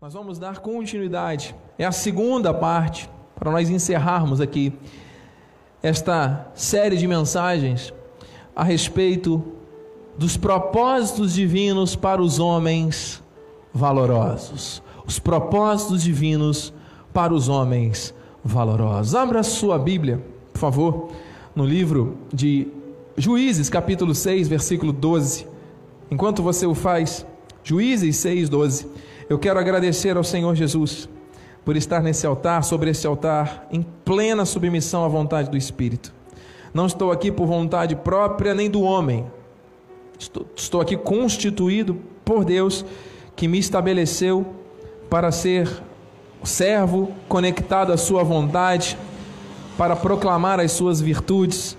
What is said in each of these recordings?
Nós vamos dar continuidade. É a segunda parte para nós encerrarmos aqui esta série de mensagens a respeito dos propósitos divinos para os homens valorosos. Os propósitos divinos para os homens valorosos. Abra sua Bíblia, por favor, no livro de Juízes, capítulo 6, versículo 12. Enquanto você o faz, Juízes 6, 12. Eu quero agradecer ao Senhor Jesus por estar nesse altar, sobre esse altar, em plena submissão à vontade do Espírito. Não estou aqui por vontade própria nem do homem. Estou, estou aqui constituído por Deus que me estabeleceu para ser servo conectado à sua vontade, para proclamar as suas virtudes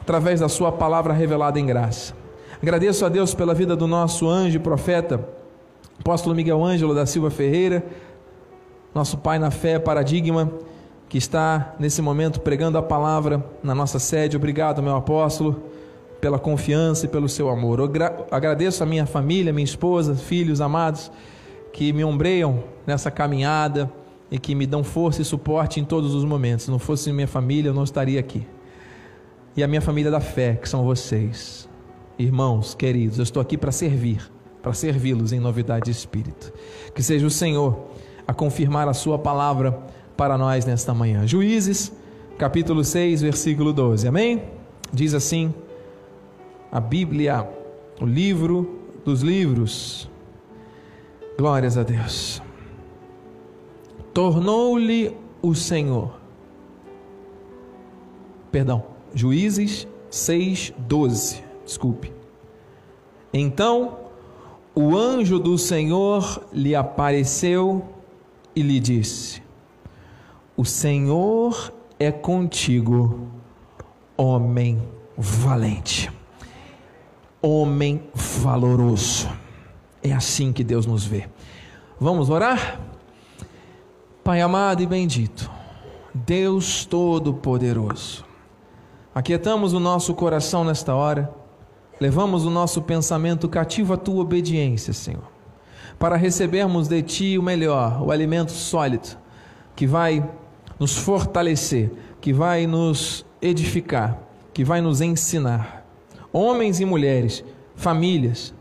através da sua palavra revelada em graça. Agradeço a Deus pela vida do nosso anjo e profeta apóstolo Miguel Ângelo da Silva Ferreira, nosso pai na fé, paradigma, que está nesse momento pregando a palavra na nossa sede. Obrigado, meu apóstolo, pela confiança e pelo seu amor. Eu agradeço a minha família, minha esposa, filhos amados, que me ombreiam nessa caminhada e que me dão força e suporte em todos os momentos. Se não fosse minha família, eu não estaria aqui. E a minha família da fé, que são vocês, irmãos queridos, eu estou aqui para servir para servi-los em novidade de espírito. Que seja o Senhor a confirmar a sua palavra para nós nesta manhã. Juízes, capítulo 6, versículo 12. Amém? Diz assim a Bíblia, o livro dos livros. Glórias a Deus. Tornou-lhe o Senhor. Perdão, Juízes 6, 12. Desculpe. Então o anjo do Senhor lhe apareceu e lhe disse: O Senhor é contigo, homem valente, homem valoroso. É assim que Deus nos vê. Vamos orar? Pai amado e bendito, Deus Todo-Poderoso, aquietamos o nosso coração nesta hora Levamos o nosso pensamento cativo à tua obediência, Senhor, para recebermos de ti o melhor, o alimento sólido, que vai nos fortalecer, que vai nos edificar, que vai nos ensinar. Homens e mulheres, famílias,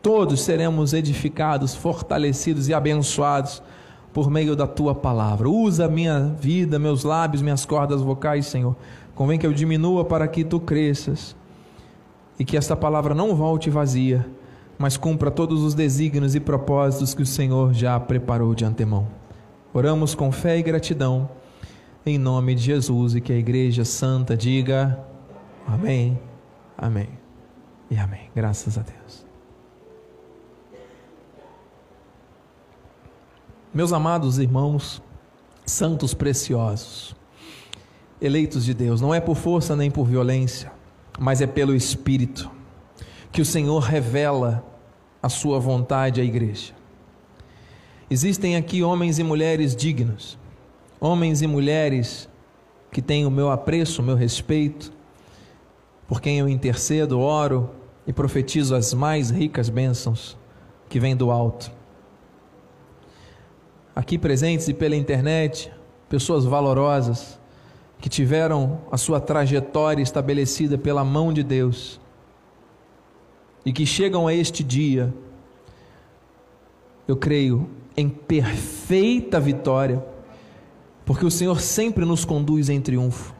todos seremos edificados, fortalecidos e abençoados por meio da tua palavra. Usa minha vida, meus lábios, minhas cordas vocais, Senhor. Convém que eu diminua para que tu cresças e que esta palavra não volte vazia, mas cumpra todos os desígnios e propósitos que o Senhor já preparou de antemão. Oramos com fé e gratidão, em nome de Jesus, e que a Igreja Santa diga Amém, Amém e Amém. Graças a Deus. Meus amados irmãos, santos preciosos, eleitos de Deus, não é por força nem por violência, mas é pelo Espírito que o Senhor revela a sua vontade à igreja. Existem aqui homens e mulheres dignos, homens e mulheres que têm o meu apreço, o meu respeito, por quem eu intercedo, oro e profetizo as mais ricas bênçãos que vêm do alto. Aqui presentes e pela internet, pessoas valorosas, que tiveram a sua trajetória estabelecida pela mão de Deus e que chegam a este dia, eu creio, em perfeita vitória, porque o Senhor sempre nos conduz em triunfo,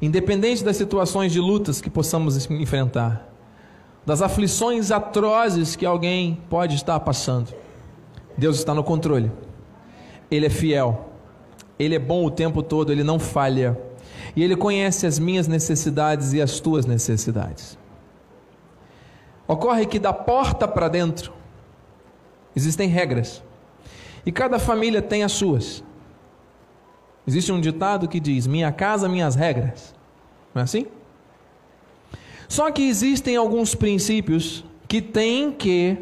independente das situações de lutas que possamos enfrentar, das aflições atrozes que alguém pode estar passando, Deus está no controle, Ele é fiel ele é bom o tempo todo, ele não falha. E ele conhece as minhas necessidades e as tuas necessidades. Ocorre que da porta para dentro existem regras. E cada família tem as suas. Existe um ditado que diz: Minha casa, minhas regras. Não é assim? Só que existem alguns princípios que têm que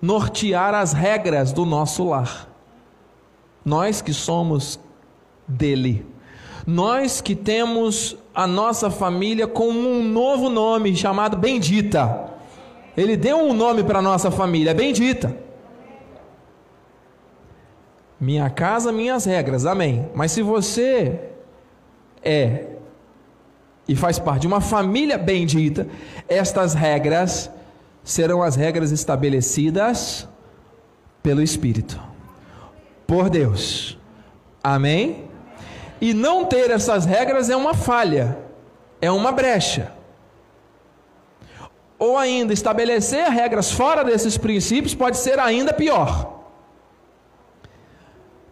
nortear as regras do nosso lar. Nós que somos dele. Nós que temos a nossa família com um novo nome chamado Bendita. Ele deu um nome para a nossa família, Bendita. Minha casa, minhas regras. Amém. Mas se você é e faz parte de uma família bendita, estas regras serão as regras estabelecidas pelo Espírito, por Deus. Amém? E não ter essas regras é uma falha, é uma brecha. Ou ainda, estabelecer regras fora desses princípios pode ser ainda pior.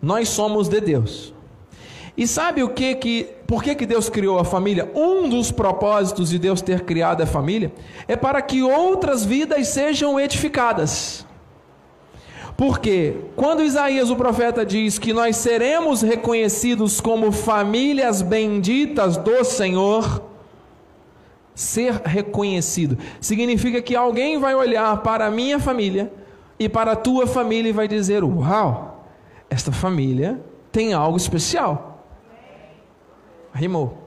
Nós somos de Deus. E sabe o que que, por que que Deus criou a família? Um dos propósitos de Deus ter criado a família é para que outras vidas sejam edificadas. Porque quando Isaías o profeta diz que nós seremos reconhecidos como famílias benditas do Senhor, ser reconhecido significa que alguém vai olhar para a minha família e para a tua família e vai dizer: Uau, esta família tem algo especial. Rimou.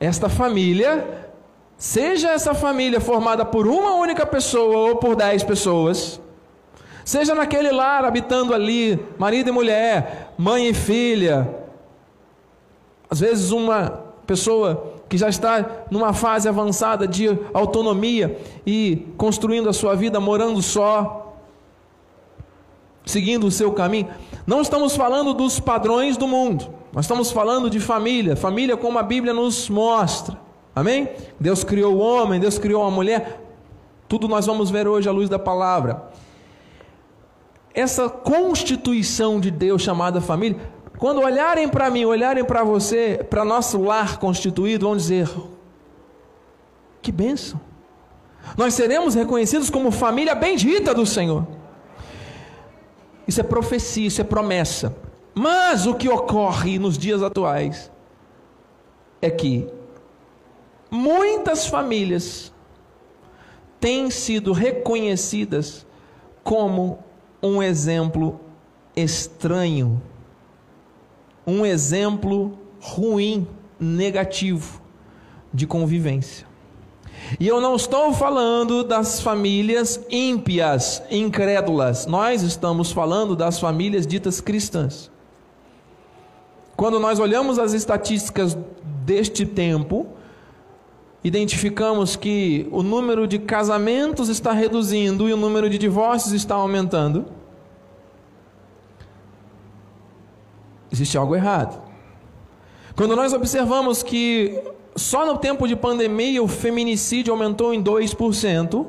Esta família, seja essa família formada por uma única pessoa ou por dez pessoas, seja naquele lar habitando ali, marido e mulher, mãe e filha, às vezes uma pessoa que já está numa fase avançada de autonomia e construindo a sua vida morando só, seguindo o seu caminho. Não estamos falando dos padrões do mundo. Nós estamos falando de família, família como a Bíblia nos mostra. Amém? Deus criou o homem, Deus criou a mulher. Tudo nós vamos ver hoje à luz da palavra. Essa constituição de Deus chamada família, quando olharem para mim, olharem para você, para nosso lar constituído, vão dizer: que bênção! Nós seremos reconhecidos como família bendita do Senhor. Isso é profecia, isso é promessa. Mas o que ocorre nos dias atuais é que muitas famílias têm sido reconhecidas como um exemplo estranho, um exemplo ruim, negativo de convivência. E eu não estou falando das famílias ímpias, incrédulas, nós estamos falando das famílias ditas cristãs. Quando nós olhamos as estatísticas deste tempo, identificamos que o número de casamentos está reduzindo e o número de divórcios está aumentando. Existe algo errado. Quando nós observamos que só no tempo de pandemia o feminicídio aumentou em 2%,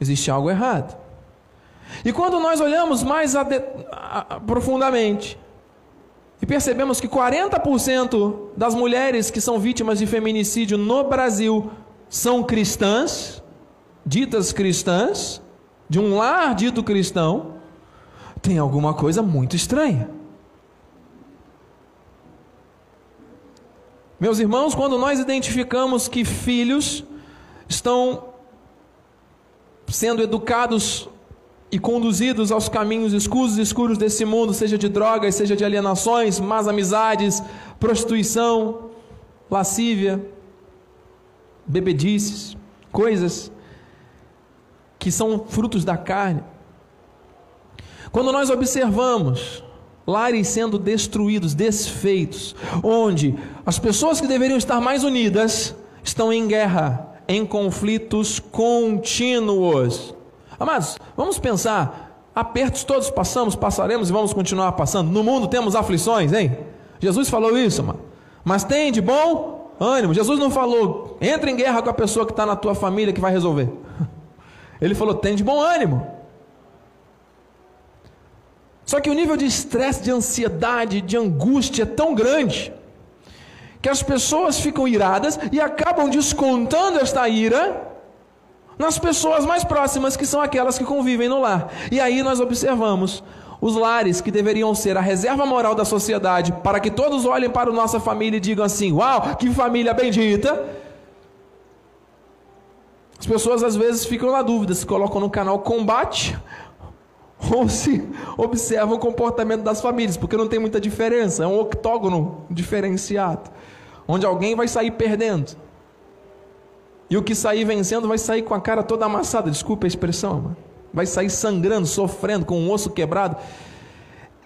existe algo errado. E quando nós olhamos mais profundamente, e percebemos que 40% das mulheres que são vítimas de feminicídio no Brasil são cristãs, ditas cristãs, de um lar dito cristão, tem alguma coisa muito estranha. Meus irmãos, quando nós identificamos que filhos estão sendo educados e conduzidos aos caminhos escuros e escuros desse mundo, seja de drogas, seja de alienações, más amizades, prostituição, lascívia, bebedices, coisas que são frutos da carne. Quando nós observamos lares sendo destruídos, desfeitos, onde as pessoas que deveriam estar mais unidas estão em guerra, em conflitos contínuos. Amados, vamos pensar, apertos todos passamos, passaremos e vamos continuar passando. No mundo temos aflições, hein? Jesus falou isso, mano. Mas tem de bom ânimo. Jesus não falou, entra em guerra com a pessoa que está na tua família que vai resolver. Ele falou, tem de bom ânimo. Só que o nível de estresse, de ansiedade, de angústia é tão grande que as pessoas ficam iradas e acabam descontando esta ira nas pessoas mais próximas, que são aquelas que convivem no lar. E aí nós observamos os lares que deveriam ser a reserva moral da sociedade, para que todos olhem para a nossa família e digam assim: Uau, que família bendita! As pessoas às vezes ficam na dúvida se colocam no canal combate ou se observam o comportamento das famílias, porque não tem muita diferença, é um octógono diferenciado, onde alguém vai sair perdendo. E o que sair vencendo vai sair com a cara toda amassada, desculpe a expressão. Vai sair sangrando, sofrendo, com um osso quebrado.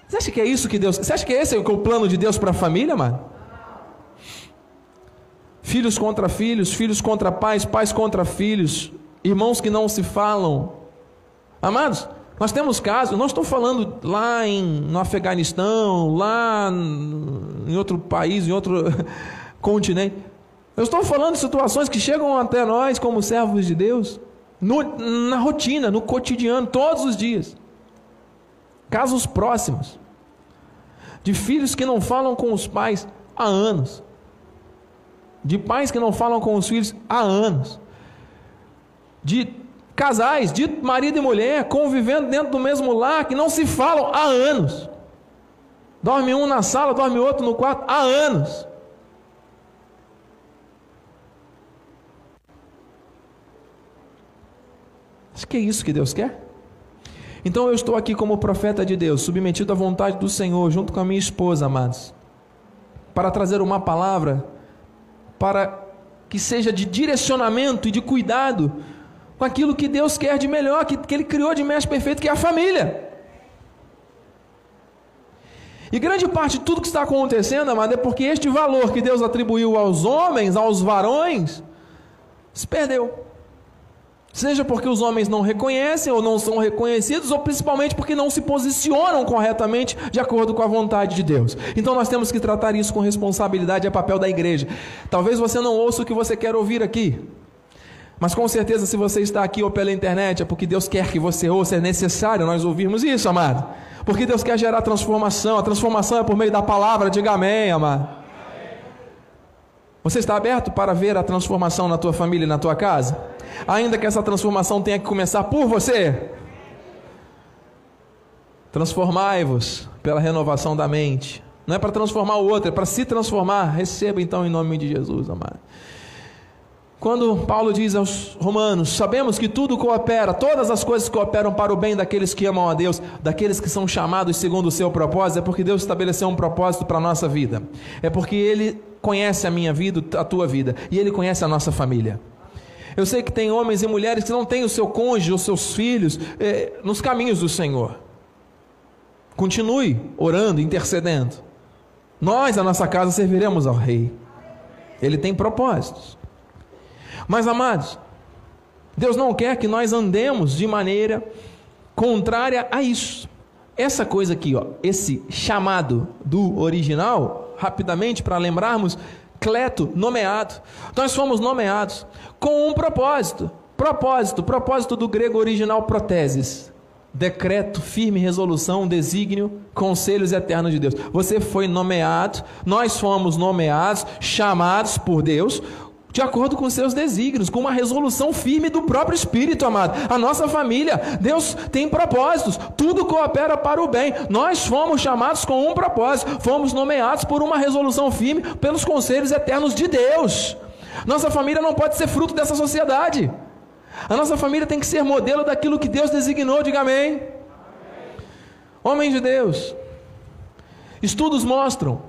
Você acha que é isso que Deus. Você acha que esse é o plano de Deus para a família, mano? Filhos contra filhos, filhos contra pais, pais contra filhos, irmãos que não se falam. Amados, nós temos casos, não estou falando lá em, no Afeganistão, lá em outro país, em outro continente. Eu estou falando de situações que chegam até nós como servos de Deus, no, na rotina, no cotidiano, todos os dias. Casos próximos de filhos que não falam com os pais há anos, de pais que não falam com os filhos há anos, de casais, de marido e mulher convivendo dentro do mesmo lar que não se falam há anos. Dorme um na sala, dorme outro no quarto há anos. Acho que é isso que Deus quer. Então eu estou aqui como profeta de Deus, submetido à vontade do Senhor, junto com a minha esposa, amados, para trazer uma palavra para que seja de direcionamento e de cuidado com aquilo que Deus quer de melhor, que, que Ele criou de mais perfeito, que é a família. E grande parte de tudo que está acontecendo, amado, é porque este valor que Deus atribuiu aos homens, aos varões, se perdeu. Seja porque os homens não reconhecem ou não são reconhecidos, ou principalmente porque não se posicionam corretamente de acordo com a vontade de Deus. Então nós temos que tratar isso com responsabilidade, é papel da igreja. Talvez você não ouça o que você quer ouvir aqui, mas com certeza, se você está aqui ou pela internet, é porque Deus quer que você ouça, é necessário nós ouvirmos isso, amado. Porque Deus quer gerar transformação, a transformação é por meio da palavra, diga amém, amado. Você está aberto para ver a transformação na tua família e na tua casa? Ainda que essa transformação tenha que começar por você. Transformai-vos pela renovação da mente. Não é para transformar o outro, é para se transformar. Receba então em nome de Jesus, amado. Quando Paulo diz aos Romanos: Sabemos que tudo coopera, todas as coisas cooperam para o bem daqueles que amam a Deus, daqueles que são chamados segundo o seu propósito, é porque Deus estabeleceu um propósito para a nossa vida, é porque Ele conhece a minha vida, a tua vida, e Ele conhece a nossa família. Eu sei que tem homens e mulheres que não têm o seu cônjuge, os seus filhos, eh, nos caminhos do Senhor. Continue orando, intercedendo. Nós, a nossa casa, serviremos ao Rei. Ele tem propósitos. Mas, amados, Deus não quer que nós andemos de maneira contrária a isso. Essa coisa aqui, ó, esse chamado do original, rapidamente para lembrarmos, Cleto, nomeado. Nós fomos nomeados com um propósito. Propósito, propósito do grego original proteses. Decreto, firme resolução, desígnio, conselhos eternos de Deus. Você foi nomeado, nós fomos nomeados, chamados por Deus de acordo com seus desígnios, com uma resolução firme do próprio Espírito, amado. A nossa família, Deus tem propósitos, tudo coopera para o bem. Nós fomos chamados com um propósito, fomos nomeados por uma resolução firme pelos conselhos eternos de Deus. Nossa família não pode ser fruto dessa sociedade. A nossa família tem que ser modelo daquilo que Deus designou, diga amém. Homens de Deus, estudos mostram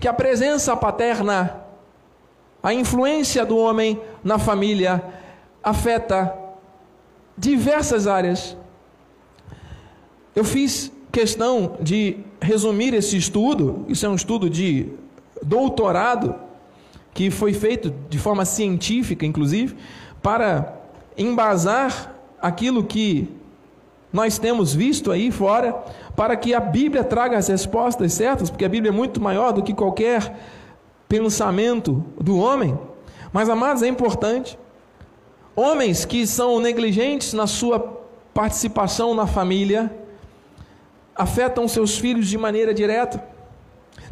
que a presença paterna a influência do homem na família afeta diversas áreas. Eu fiz questão de resumir esse estudo, isso é um estudo de doutorado, que foi feito de forma científica, inclusive, para embasar aquilo que nós temos visto aí fora, para que a Bíblia traga as respostas certas, porque a Bíblia é muito maior do que qualquer pensamento do homem. Mas, amados, é importante. Homens que são negligentes na sua participação na família afetam seus filhos de maneira direta.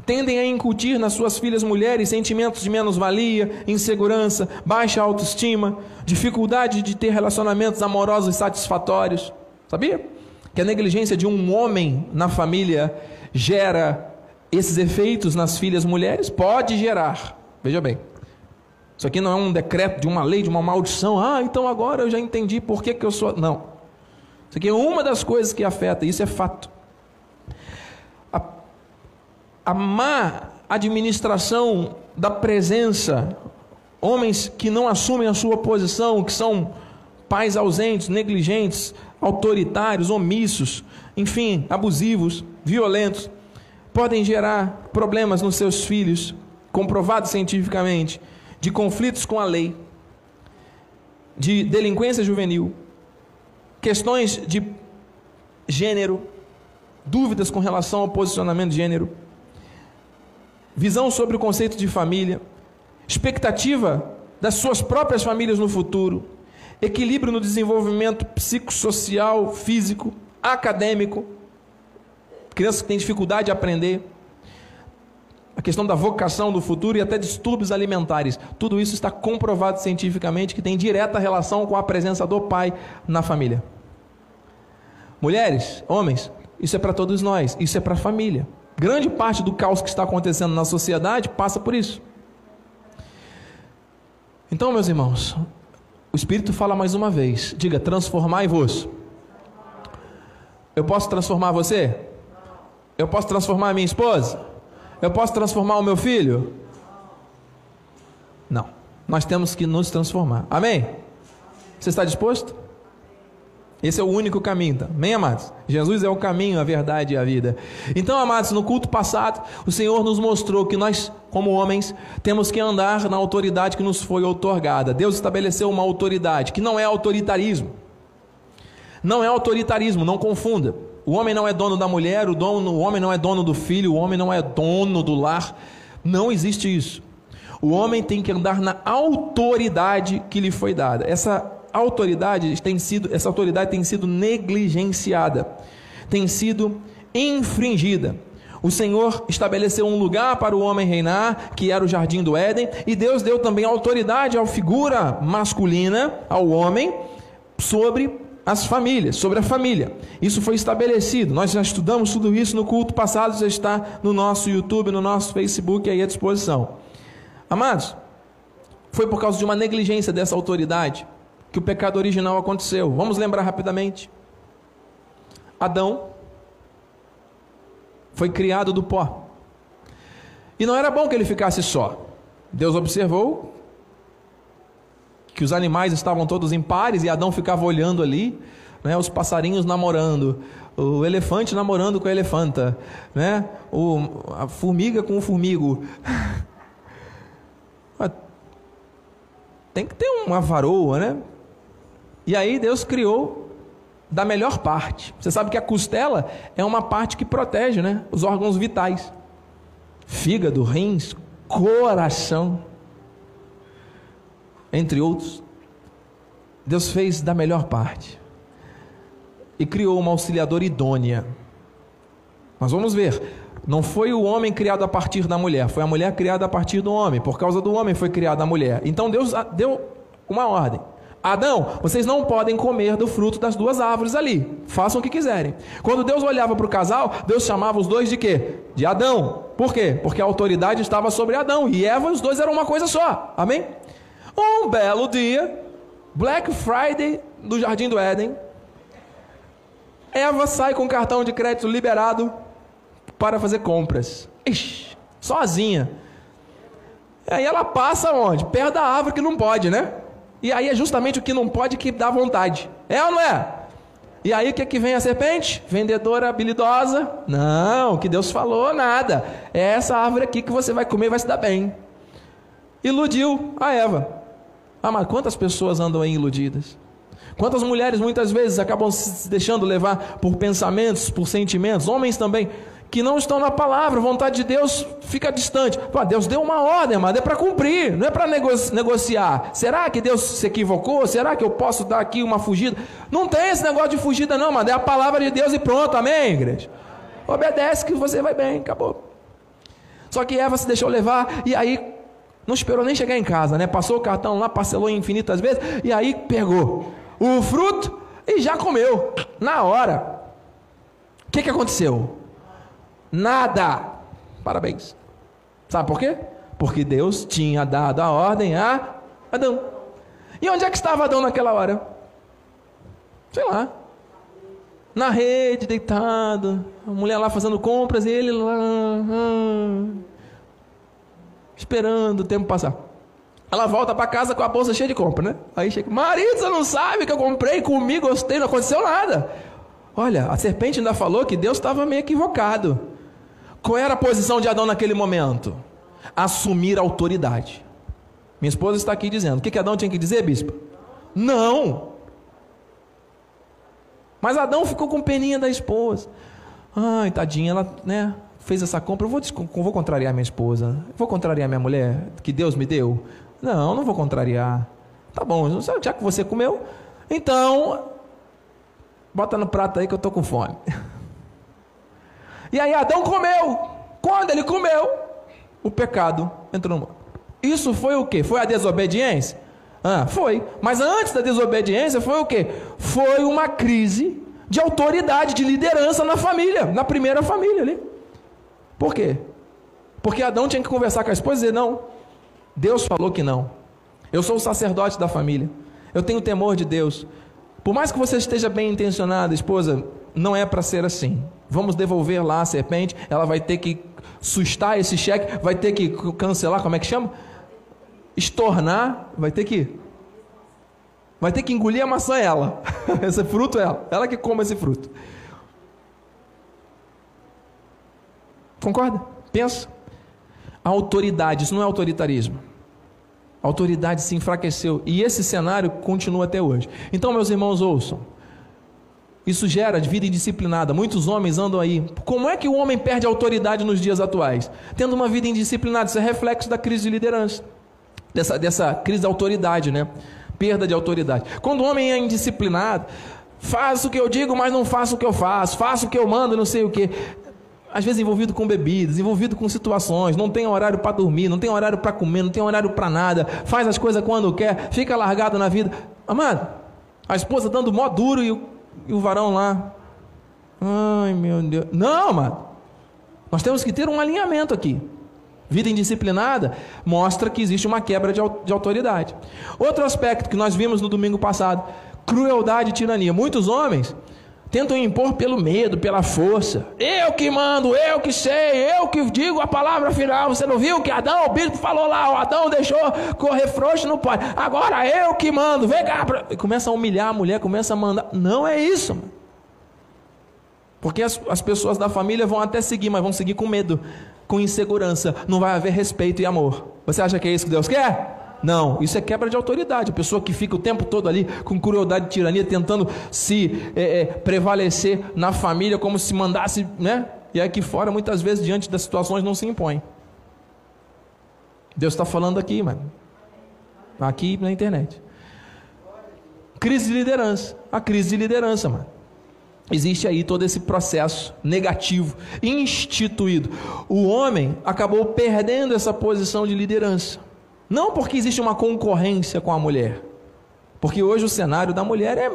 Tendem a incutir nas suas filhas mulheres sentimentos de menos-valia, insegurança, baixa autoestima, dificuldade de ter relacionamentos amorosos satisfatórios. Sabia? Que a negligência de um homem na família gera esses efeitos nas filhas mulheres pode gerar. Veja bem. Isso aqui não é um decreto de uma lei, de uma maldição. Ah, então agora eu já entendi por que, que eu sou. Não. Isso aqui é uma das coisas que afeta, isso é fato. A, a má administração da presença, homens que não assumem a sua posição, que são pais ausentes, negligentes, autoritários, omissos, enfim, abusivos, violentos, podem gerar problemas nos seus filhos, comprovado cientificamente, de conflitos com a lei, de delinquência juvenil, questões de gênero, dúvidas com relação ao posicionamento de gênero, visão sobre o conceito de família, expectativa das suas próprias famílias no futuro, equilíbrio no desenvolvimento psicossocial, físico, acadêmico, crianças que têm dificuldade de aprender, a questão da vocação do futuro e até distúrbios alimentares. Tudo isso está comprovado cientificamente que tem direta relação com a presença do pai na família. Mulheres, homens, isso é para todos nós, isso é para a família. Grande parte do caos que está acontecendo na sociedade passa por isso. Então, meus irmãos, o Espírito fala mais uma vez: diga, transformai-vos. Eu posso transformar você? Eu posso transformar a minha esposa? Eu posso transformar o meu filho? Não. Nós temos que nos transformar. Amém? Você está disposto? Esse é o único caminho, tá? Amém, amados? Jesus é o caminho, a verdade e a vida. Então, amados, no culto passado, o Senhor nos mostrou que nós, como homens, temos que andar na autoridade que nos foi outorgada. Deus estabeleceu uma autoridade que não é autoritarismo. Não é autoritarismo, não confunda. O homem não é dono da mulher, o, dono, o homem não é dono do filho, o homem não é dono do lar. Não existe isso. O homem tem que andar na autoridade que lhe foi dada. Essa autoridade tem sido, essa autoridade tem sido negligenciada, tem sido infringida. O Senhor estabeleceu um lugar para o homem reinar, que era o jardim do Éden, e Deus deu também autoridade à figura masculina, ao homem, sobre as famílias, sobre a família. Isso foi estabelecido. Nós já estudamos tudo isso no culto passado, já está no nosso YouTube, no nosso Facebook aí à disposição. Amados, foi por causa de uma negligência dessa autoridade que o pecado original aconteceu. Vamos lembrar rapidamente. Adão foi criado do pó. E não era bom que ele ficasse só. Deus observou que os animais estavam todos em pares e Adão ficava olhando ali, né, os passarinhos namorando, o elefante namorando com a elefanta, né, o, a formiga com o formigo. Tem que ter uma varoa, né? E aí Deus criou da melhor parte. Você sabe que a costela é uma parte que protege, né? Os órgãos vitais. Fígado, rins, coração, entre outros. Deus fez da melhor parte. E criou uma auxiliadora idônea. Mas vamos ver, não foi o homem criado a partir da mulher, foi a mulher criada a partir do homem. Por causa do homem foi criada a mulher. Então Deus deu uma ordem. Adão, vocês não podem comer do fruto das duas árvores ali. Façam o que quiserem. Quando Deus olhava para o casal, Deus chamava os dois de quê? De Adão. Por quê? Porque a autoridade estava sobre Adão e Eva, os dois eram uma coisa só. Amém? Um belo dia, Black Friday do Jardim do Éden, Eva sai com cartão de crédito liberado para fazer compras. Ixi, sozinha. Aí ela passa onde? Perto da árvore que não pode, né? E aí é justamente o que não pode que dá vontade. É ou não é? E aí o que, é que vem a serpente? Vendedora habilidosa? Não, o que Deus falou, nada. É essa árvore aqui que você vai comer e vai se dar bem. Iludiu a Eva. Ah, mas quantas pessoas andam aí iludidas? Quantas mulheres muitas vezes acabam se deixando levar por pensamentos, por sentimentos, homens também, que não estão na palavra, vontade de Deus fica distante. Pô, Deus deu uma ordem, mas é para cumprir, não é para negociar. Será que Deus se equivocou? Será que eu posso dar aqui uma fugida? Não tem esse negócio de fugida, não, mas é a palavra de Deus e pronto, amém, igreja? Obedece que você vai bem, acabou. Só que Eva se deixou levar e aí não esperou nem chegar em casa, né? Passou o cartão lá, parcelou infinitas vezes e aí pegou o fruto e já comeu na hora. O que, que aconteceu? Nada. Parabéns. Sabe por quê? Porque Deus tinha dado a ordem a Adão. E onde é que estava Adão naquela hora? Sei lá. Na rede, deitado. A mulher lá fazendo compras e ele lá. Ah, esperando o tempo passar. Ela volta para casa com a bolsa cheia de compra, né? Aí chega, marido, você não sabe que eu comprei, comi, gostei, não aconteceu nada. Olha, a serpente ainda falou que Deus estava meio equivocado. Qual era a posição de Adão naquele momento? Assumir autoridade. Minha esposa está aqui dizendo. O que, que Adão tinha que dizer, bispo? Não. Mas Adão ficou com peninha da esposa. Ai, tadinha, ela né, fez essa compra. Eu vou, vou contrariar minha esposa. Vou contrariar minha mulher, que Deus me deu. Não, não vou contrariar. Tá bom, já que você comeu, então bota no prato aí que eu tô com fome. E aí Adão comeu. Quando ele comeu, o pecado entrou no mundo. Isso foi o que? Foi a desobediência? Ah, foi. Mas antes da desobediência foi o que? Foi uma crise de autoridade, de liderança na família, na primeira família ali. Por quê? Porque Adão tinha que conversar com a esposa e dizer: não, Deus falou que não. Eu sou o sacerdote da família. Eu tenho temor de Deus. Por mais que você esteja bem intencionada, esposa, não é para ser assim. Vamos devolver lá a serpente, ela vai ter que sustar esse cheque, vai ter que cancelar, como é que chama? Estornar, vai ter que vai ter que engolir a maçã ela. esse fruto é ela, ela que come esse fruto. Concorda? Pensa. A autoridade, isso não é autoritarismo. A autoridade se enfraqueceu e esse cenário continua até hoje. Então, meus irmãos, ouçam. Isso gera vida indisciplinada. Muitos homens andam aí. Como é que o homem perde autoridade nos dias atuais? Tendo uma vida indisciplinada. Isso é reflexo da crise de liderança. Dessa, dessa crise de autoridade, né? Perda de autoridade. Quando o homem é indisciplinado, faz o que eu digo, mas não faço o que eu faço. Faço o que eu mando, não sei o que. Às vezes envolvido com bebidas, envolvido com situações, não tem horário para dormir, não tem horário para comer, não tem horário para nada, faz as coisas quando quer, fica largado na vida. Amado, a esposa dando mó duro e o e o varão lá. Ai, meu Deus. Não, mano. Nós temos que ter um alinhamento aqui. Vida indisciplinada mostra que existe uma quebra de, de autoridade. Outro aspecto que nós vimos no domingo passado: crueldade e tirania. Muitos homens tentam impor pelo medo, pela força. Eu que mando, eu que sei, eu que digo a palavra final. Você não viu que Adão, o bispo falou lá, o Adão deixou correr frouxo, não pode. Agora eu que mando, vem cá. E começa a humilhar a mulher, começa a mandar. Não é isso. Porque as, as pessoas da família vão até seguir, mas vão seguir com medo, com insegurança. Não vai haver respeito e amor. Você acha que é isso que Deus quer? Não, isso é quebra de autoridade. A pessoa que fica o tempo todo ali com crueldade e tirania, tentando se é, é, prevalecer na família como se mandasse, né? E aqui fora, muitas vezes, diante das situações, não se impõe. Deus está falando aqui, mano. Aqui na internet. Crise de liderança. A crise de liderança, mano. Existe aí todo esse processo negativo, instituído. O homem acabou perdendo essa posição de liderança. Não porque existe uma concorrência com a mulher, porque hoje o cenário da mulher é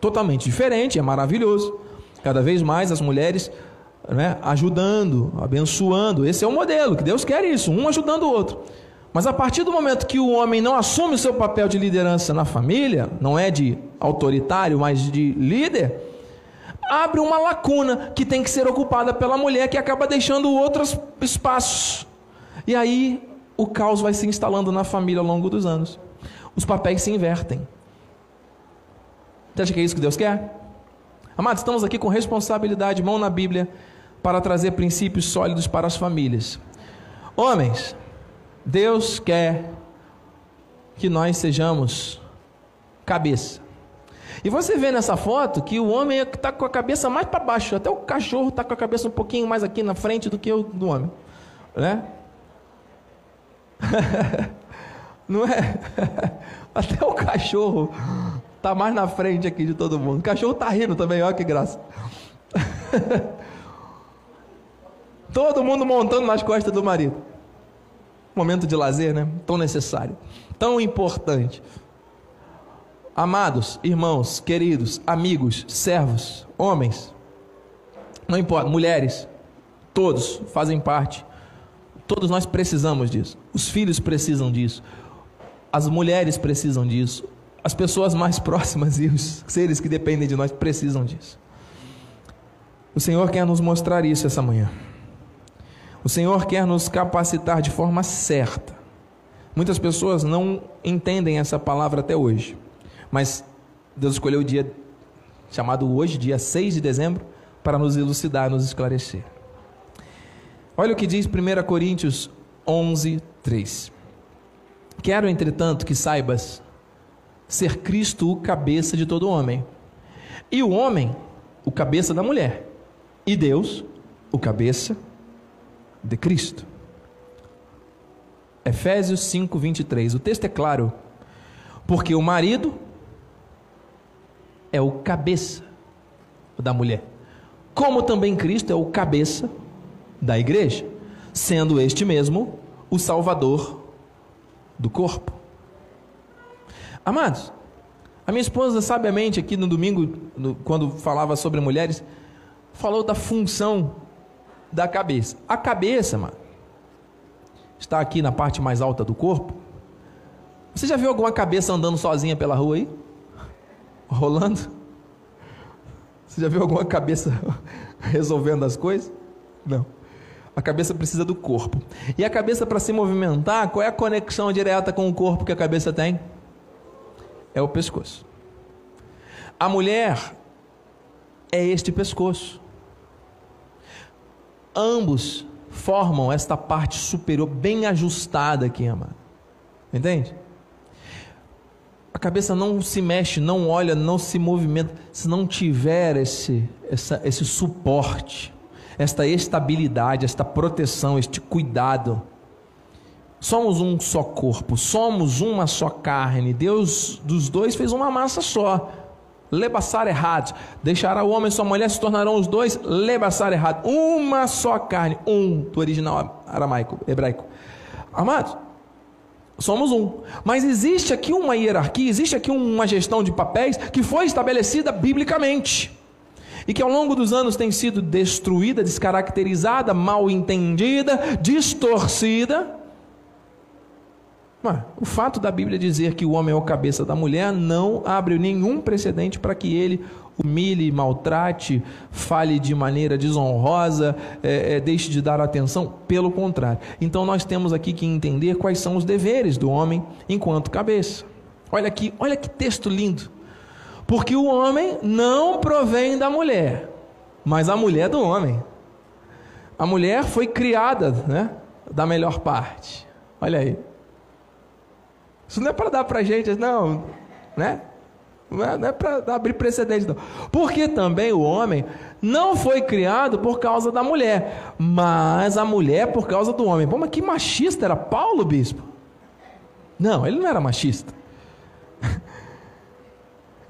totalmente diferente, é maravilhoso. Cada vez mais as mulheres né, ajudando, abençoando. Esse é o modelo, que Deus quer isso, um ajudando o outro. Mas a partir do momento que o homem não assume o seu papel de liderança na família, não é de autoritário, mas de líder, abre uma lacuna que tem que ser ocupada pela mulher, que acaba deixando outros espaços. E aí o caos vai se instalando na família ao longo dos anos. Os papéis se invertem. Você acha que é isso que Deus quer? Amados, estamos aqui com responsabilidade, mão na Bíblia, para trazer princípios sólidos para as famílias. Homens, Deus quer que nós sejamos cabeça. E você vê nessa foto que o homem está com a cabeça mais para baixo, até o cachorro está com a cabeça um pouquinho mais aqui na frente do que o do homem, né? Não é? Até o cachorro tá mais na frente aqui de todo mundo. O cachorro tá rindo também, olha que graça. todo mundo montando nas costas do marido. Momento de lazer, né? Tão necessário, tão importante. Amados, irmãos, queridos, amigos, servos, homens, não importa, mulheres, todos fazem parte Todos nós precisamos disso. Os filhos precisam disso. As mulheres precisam disso. As pessoas mais próximas e os seres que dependem de nós precisam disso. O Senhor quer nos mostrar isso essa manhã. O Senhor quer nos capacitar de forma certa, Muitas pessoas não entendem essa palavra até hoje, mas Deus escolheu o dia chamado hoje, dia 6 de dezembro, para nos elucidar, nos esclarecer. Olha o que diz 1 Coríntios 11, 3. Quero, entretanto, que saibas ser Cristo o cabeça de todo homem, e o homem o cabeça da mulher, e Deus o cabeça de Cristo. Efésios 5, 23. O texto é claro, porque o marido é o cabeça da mulher, como também Cristo é o cabeça da igreja, sendo este mesmo o Salvador do corpo. Amados, a minha esposa, sabiamente, aqui no domingo, no, quando falava sobre mulheres, falou da função da cabeça. A cabeça, mano, está aqui na parte mais alta do corpo. Você já viu alguma cabeça andando sozinha pela rua aí? Rolando? Você já viu alguma cabeça resolvendo as coisas? Não. A cabeça precisa do corpo. E a cabeça, para se movimentar, qual é a conexão direta com o corpo que a cabeça tem? É o pescoço. A mulher é este pescoço. Ambos formam esta parte superior bem ajustada aqui, amado. Entende? A cabeça não se mexe, não olha, não se movimenta, se não tiver esse, essa, esse suporte, esta estabilidade, esta proteção, este cuidado. Somos um só corpo, somos uma só carne. Deus dos dois fez uma massa só lebassar errado. Deixará o homem e sua mulher, se tornarão os dois lebassar errado. Uma só carne, um do original aramaico, hebraico. Amados, somos um. Mas existe aqui uma hierarquia, existe aqui uma gestão de papéis que foi estabelecida biblicamente. E que ao longo dos anos tem sido destruída, descaracterizada, mal entendida, distorcida o fato da Bíblia dizer que o homem é o cabeça da mulher não abre nenhum precedente para que ele humilhe, maltrate, fale de maneira desonrosa, é, é, deixe de dar atenção. Pelo contrário. Então nós temos aqui que entender quais são os deveres do homem enquanto cabeça. Olha aqui, olha que texto lindo. Porque o homem não provém da mulher, mas a mulher do homem. A mulher foi criada, né, da melhor parte. Olha aí. Isso não é para dar para gente, não, né? Não é, é para abrir precedente, não. Porque também o homem não foi criado por causa da mulher, mas a mulher por causa do homem. Pô, mas que machista era Paulo, bispo? Não, ele não era machista.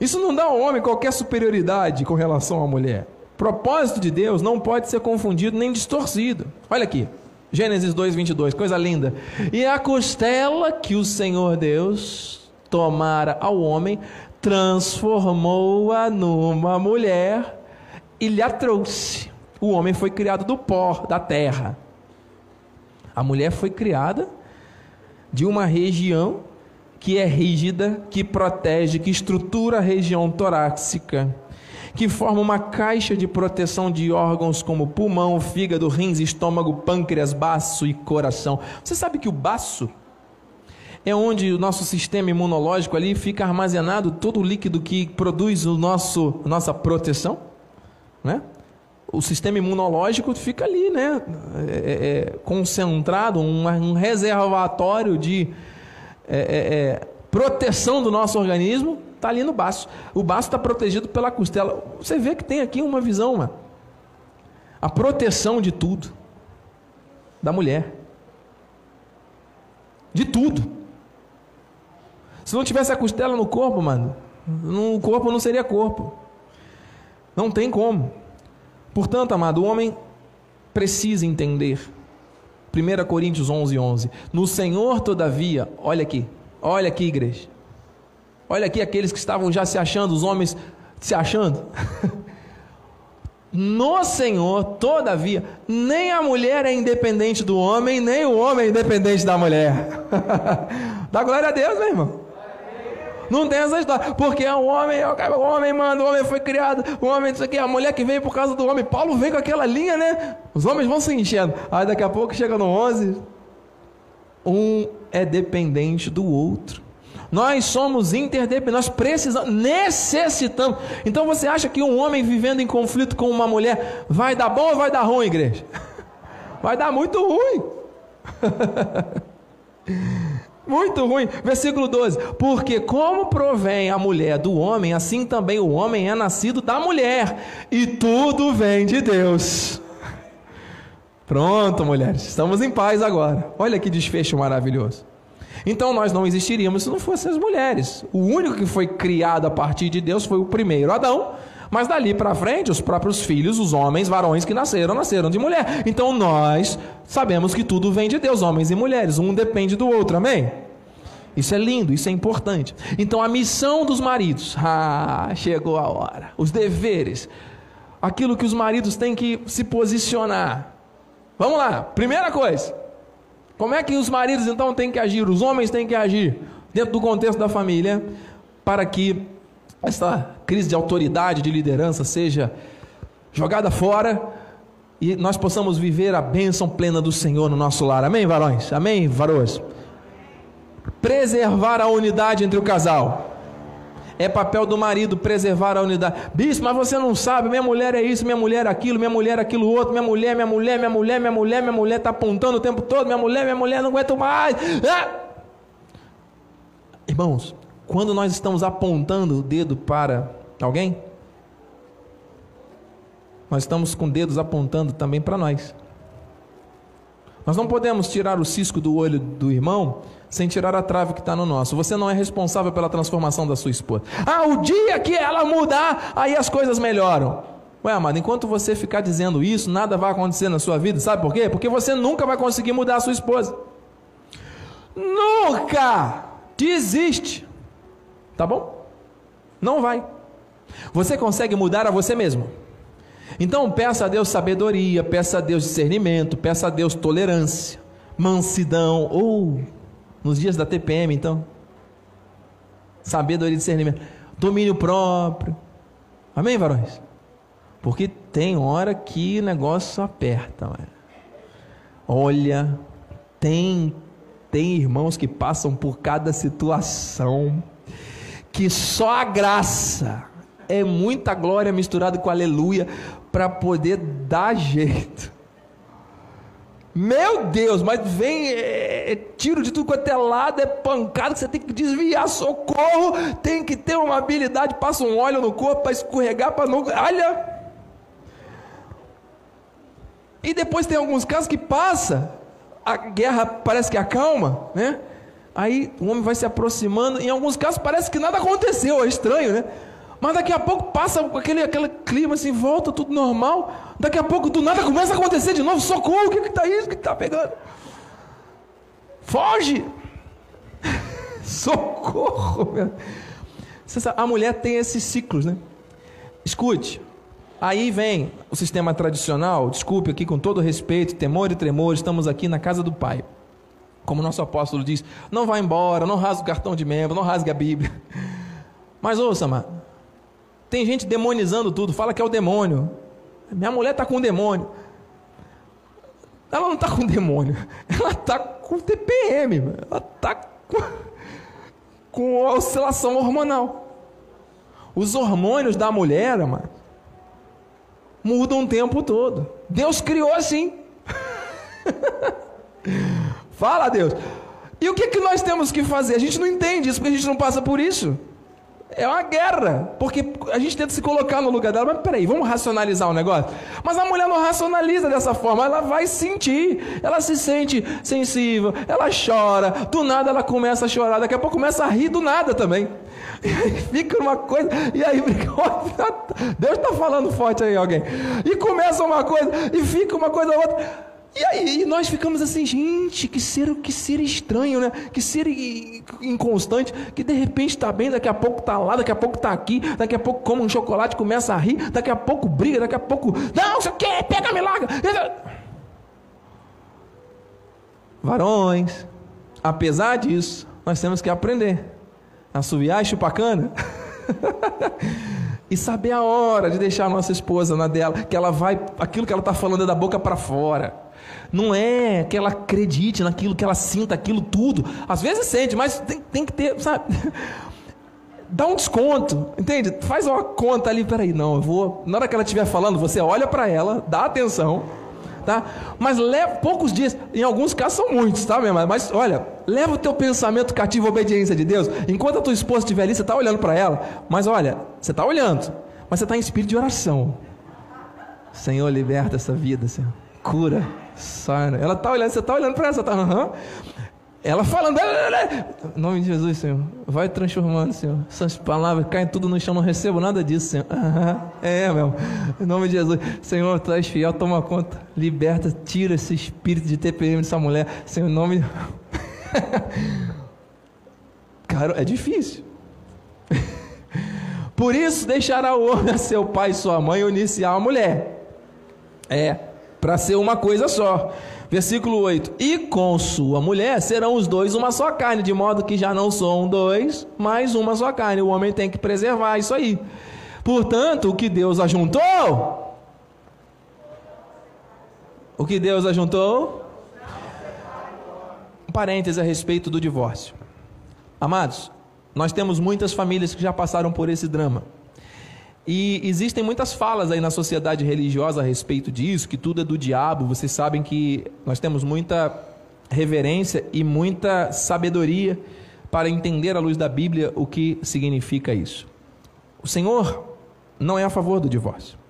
Isso não dá ao homem qualquer superioridade com relação à mulher. Propósito de Deus não pode ser confundido nem distorcido. Olha aqui. Gênesis 2, 22, coisa linda. E a costela que o Senhor Deus tomara ao homem, transformou-a numa mulher e lhe a trouxe. O homem foi criado do pó, da terra. A mulher foi criada de uma região que é rígida, que protege, que estrutura a região torácica que forma uma caixa de proteção de órgãos como pulmão, fígado, rins, estômago, pâncreas, baço e coração. Você sabe que o baço é onde o nosso sistema imunológico ali fica armazenado todo o líquido que produz o nosso nossa proteção, né? O sistema imunológico fica ali, né? É, é, é concentrado, um, um, reservatório de é, é, é proteção do nosso organismo Está ali no baço. O baço está protegido pela costela. Você vê que tem aqui uma visão, mano. A proteção de tudo. Da mulher. De tudo. Se não tivesse a costela no corpo, mano, o corpo não seria corpo. Não tem como. Portanto, amado, o homem precisa entender. 1 Coríntios 11, 11. No Senhor, todavia, olha aqui, olha aqui, igreja. Olha aqui aqueles que estavam já se achando, os homens se achando. No Senhor, todavia, nem a mulher é independente do homem, nem o homem é independente da mulher. Dá glória a Deus, meu irmão. Não tem essa história. Porque o homem, o homem manda, o homem foi criado, o homem isso aqui, a mulher que veio por causa do homem. Paulo vem com aquela linha, né? Os homens vão se enchendo. Aí daqui a pouco chega no 11. Um é dependente do outro. Nós somos interdependentes, nós precisamos, necessitamos. Então você acha que um homem vivendo em conflito com uma mulher vai dar bom ou vai dar ruim, igreja? Vai dar muito ruim. Muito ruim. Versículo 12: Porque como provém a mulher do homem, assim também o homem é nascido da mulher, e tudo vem de Deus. Pronto, mulheres, estamos em paz agora. Olha que desfecho maravilhoso. Então nós não existiríamos se não fossem as mulheres. O único que foi criado a partir de Deus foi o primeiro Adão, mas dali para frente, os próprios filhos, os homens, varões que nasceram, nasceram de mulher. Então nós sabemos que tudo vem de Deus, homens e mulheres, um depende do outro, amém? Isso é lindo, isso é importante. Então a missão dos maridos, ah, chegou a hora. Os deveres, aquilo que os maridos têm que se posicionar. Vamos lá, primeira coisa. Como é que os maridos então têm que agir? Os homens têm que agir dentro do contexto da família para que essa crise de autoridade, de liderança seja jogada fora e nós possamos viver a bênção plena do Senhor no nosso lar. Amém, varões? Amém, varões? Preservar a unidade entre o casal. É papel do marido preservar a unidade. Bispo, mas você não sabe, minha mulher é isso, minha mulher é aquilo, minha mulher é aquilo outro, minha mulher, minha mulher, minha mulher, minha mulher, minha mulher está apontando o tempo todo, minha mulher, minha mulher, não aguento mais. Ah! Irmãos, quando nós estamos apontando o dedo para alguém, nós estamos com dedos apontando também para nós. Nós não podemos tirar o cisco do olho do irmão sem tirar a trave que está no nosso. Você não é responsável pela transformação da sua esposa. Ah, o dia que ela mudar, aí as coisas melhoram. Ué, amado, enquanto você ficar dizendo isso, nada vai acontecer na sua vida. Sabe por quê? Porque você nunca vai conseguir mudar a sua esposa. Nunca! Desiste. Tá bom? Não vai. Você consegue mudar a você mesmo. Então peça a Deus sabedoria, peça a Deus discernimento, peça a Deus tolerância, mansidão, ou nos dias da TPM, então, sabedoria e discernimento, domínio próprio. Amém, varões? Porque tem hora que o negócio aperta. Mano. Olha, tem tem irmãos que passam por cada situação que só a graça é muita glória misturada com aleluia para poder dar jeito. Meu Deus, mas vem é, é, tiro de tudo quanto é lado, é pancada que você tem que desviar, socorro, tem que ter uma habilidade, passa um óleo no corpo para escorregar, para não. Olha! E depois tem alguns casos que passa, a guerra parece que acalma, né? Aí o homem vai se aproximando, em alguns casos parece que nada aconteceu, é estranho, né? Mas daqui a pouco passa aquele, aquele clima assim, volta tudo normal. Daqui a pouco do nada começa a acontecer de novo. Socorro, o que está isso? O que está pegando? Foge! Socorro! Meu. A mulher tem esses ciclos, né? Escute. Aí vem o sistema tradicional, desculpe aqui com todo respeito, temor e tremor, estamos aqui na casa do Pai. Como nosso apóstolo diz, não vá embora, não rasgue o cartão de membro, não rasgue a Bíblia. Mas ouça, mano, tem gente demonizando tudo, fala que é o demônio. Minha mulher está com demônio. Ela não está com demônio, ela está com TPM, ela está com, com oscilação hormonal. Os hormônios da mulher, mano, mudam o tempo todo. Deus criou assim. Fala, Deus. E o que, que nós temos que fazer? A gente não entende isso, porque a gente não passa por isso. É uma guerra, porque a gente tenta se colocar no lugar dela, mas peraí, vamos racionalizar o negócio? Mas a mulher não racionaliza dessa forma, ela vai sentir, ela se sente sensível, ela chora, do nada ela começa a chorar, daqui a pouco começa a rir do nada também. E aí fica uma coisa, e aí Deus está falando forte aí alguém. E começa uma coisa, e fica uma coisa outra. E aí nós ficamos assim, gente, que ser, que ser estranho, né? Que ser inconstante, que de repente está bem, daqui a pouco está lá, daqui a pouco está aqui, daqui a pouco come um chocolate, começa a rir, daqui a pouco briga, daqui a pouco, não, você quer, pega, me larga. Varões, apesar disso, nós temos que aprender a suviar e chupacana. e saber a hora de deixar a nossa esposa na dela, que ela vai, aquilo que ela está falando é da boca para fora. Não é que ela acredite naquilo, que ela sinta aquilo tudo. Às vezes sente, mas tem, tem que ter, sabe? Dá um desconto, entende? Faz uma conta ali, peraí, não, eu vou. Na hora que ela estiver falando, você olha para ela, dá atenção, tá? Mas leva poucos dias, em alguns casos são muitos, tá, mesmo? Mas olha, leva o teu pensamento cativo à obediência de Deus. Enquanto a tua esposa estiver ali, você está olhando para ela, mas olha, você está olhando, mas você está em espírito de oração. Senhor, liberta essa vida, Senhor. Cura, sana. Ela está olhando, você está olhando para ela, está, aham. Ela falando, em nome de Jesus, Senhor, vai transformando, Senhor. Essas palavras caem tudo no chão, não recebo nada disso, Senhor. é, meu, em nome de Jesus, Senhor, és fiel, toma conta, liberta, tira esse espírito de TPM dessa mulher, Senhor, em nome. Cara, é difícil. Por isso, deixará o homem a seu pai e sua mãe unir-se mulher. É, para ser uma coisa só. Versículo 8: E com sua mulher serão os dois uma só carne, de modo que já não são dois, mas uma só carne. O homem tem que preservar isso aí. Portanto, o que Deus ajuntou? O que Deus ajuntou? Um parêntese a respeito do divórcio. Amados, nós temos muitas famílias que já passaram por esse drama. E existem muitas falas aí na sociedade religiosa a respeito disso, que tudo é do diabo. Vocês sabem que nós temos muita reverência e muita sabedoria para entender à luz da Bíblia o que significa isso. O Senhor não é a favor do divórcio.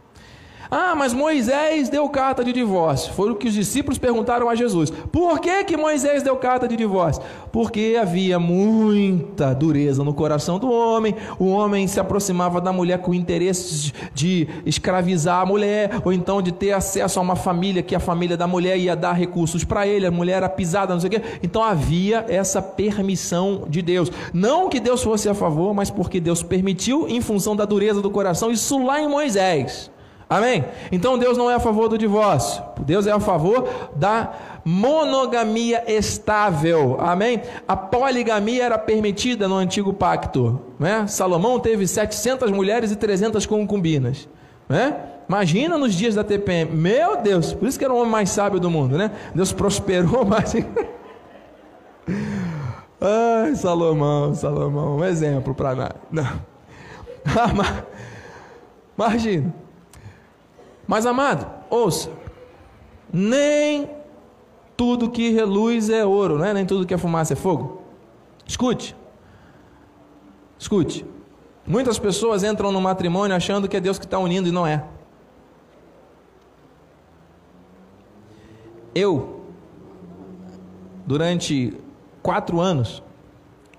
Ah, mas Moisés deu carta de divórcio. Foi o que os discípulos perguntaram a Jesus. Por que, que Moisés deu carta de divórcio? Porque havia muita dureza no coração do homem. O homem se aproximava da mulher com interesses de escravizar a mulher, ou então de ter acesso a uma família que a família da mulher ia dar recursos para ele. A mulher era pisada, não sei o quê. Então havia essa permissão de Deus. Não que Deus fosse a favor, mas porque Deus permitiu em função da dureza do coração. Isso lá em Moisés. Amém? Então Deus não é a favor do divórcio. Deus é a favor da monogamia estável. Amém? A poligamia era permitida no antigo pacto. Né? Salomão teve 700 mulheres e 300 concubinas. Né? Imagina nos dias da TPM. Meu Deus, por isso que era o homem mais sábio do mundo, né? Deus prosperou mais. Ai, Salomão, Salomão, um exemplo para nada. Não. Imagina. Mas amado, ouça, nem tudo que reluz é ouro, né? nem tudo que é fumaça é fogo. Escute, escute. Muitas pessoas entram no matrimônio achando que é Deus que está unindo e não é. Eu, durante quatro anos,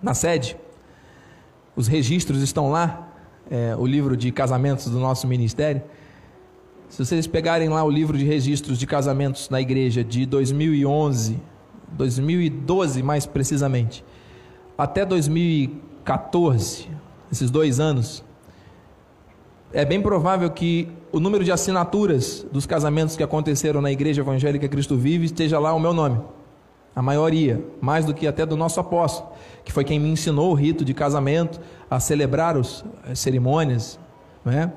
na sede, os registros estão lá, é, o livro de casamentos do nosso ministério. Se vocês pegarem lá o livro de registros de casamentos na igreja de 2011, 2012 mais precisamente, até 2014, esses dois anos, é bem provável que o número de assinaturas dos casamentos que aconteceram na Igreja Evangélica Cristo Vive esteja lá o meu nome. A maioria, mais do que até do nosso apóstolo, que foi quem me ensinou o rito de casamento, a celebrar as cerimônias, não é?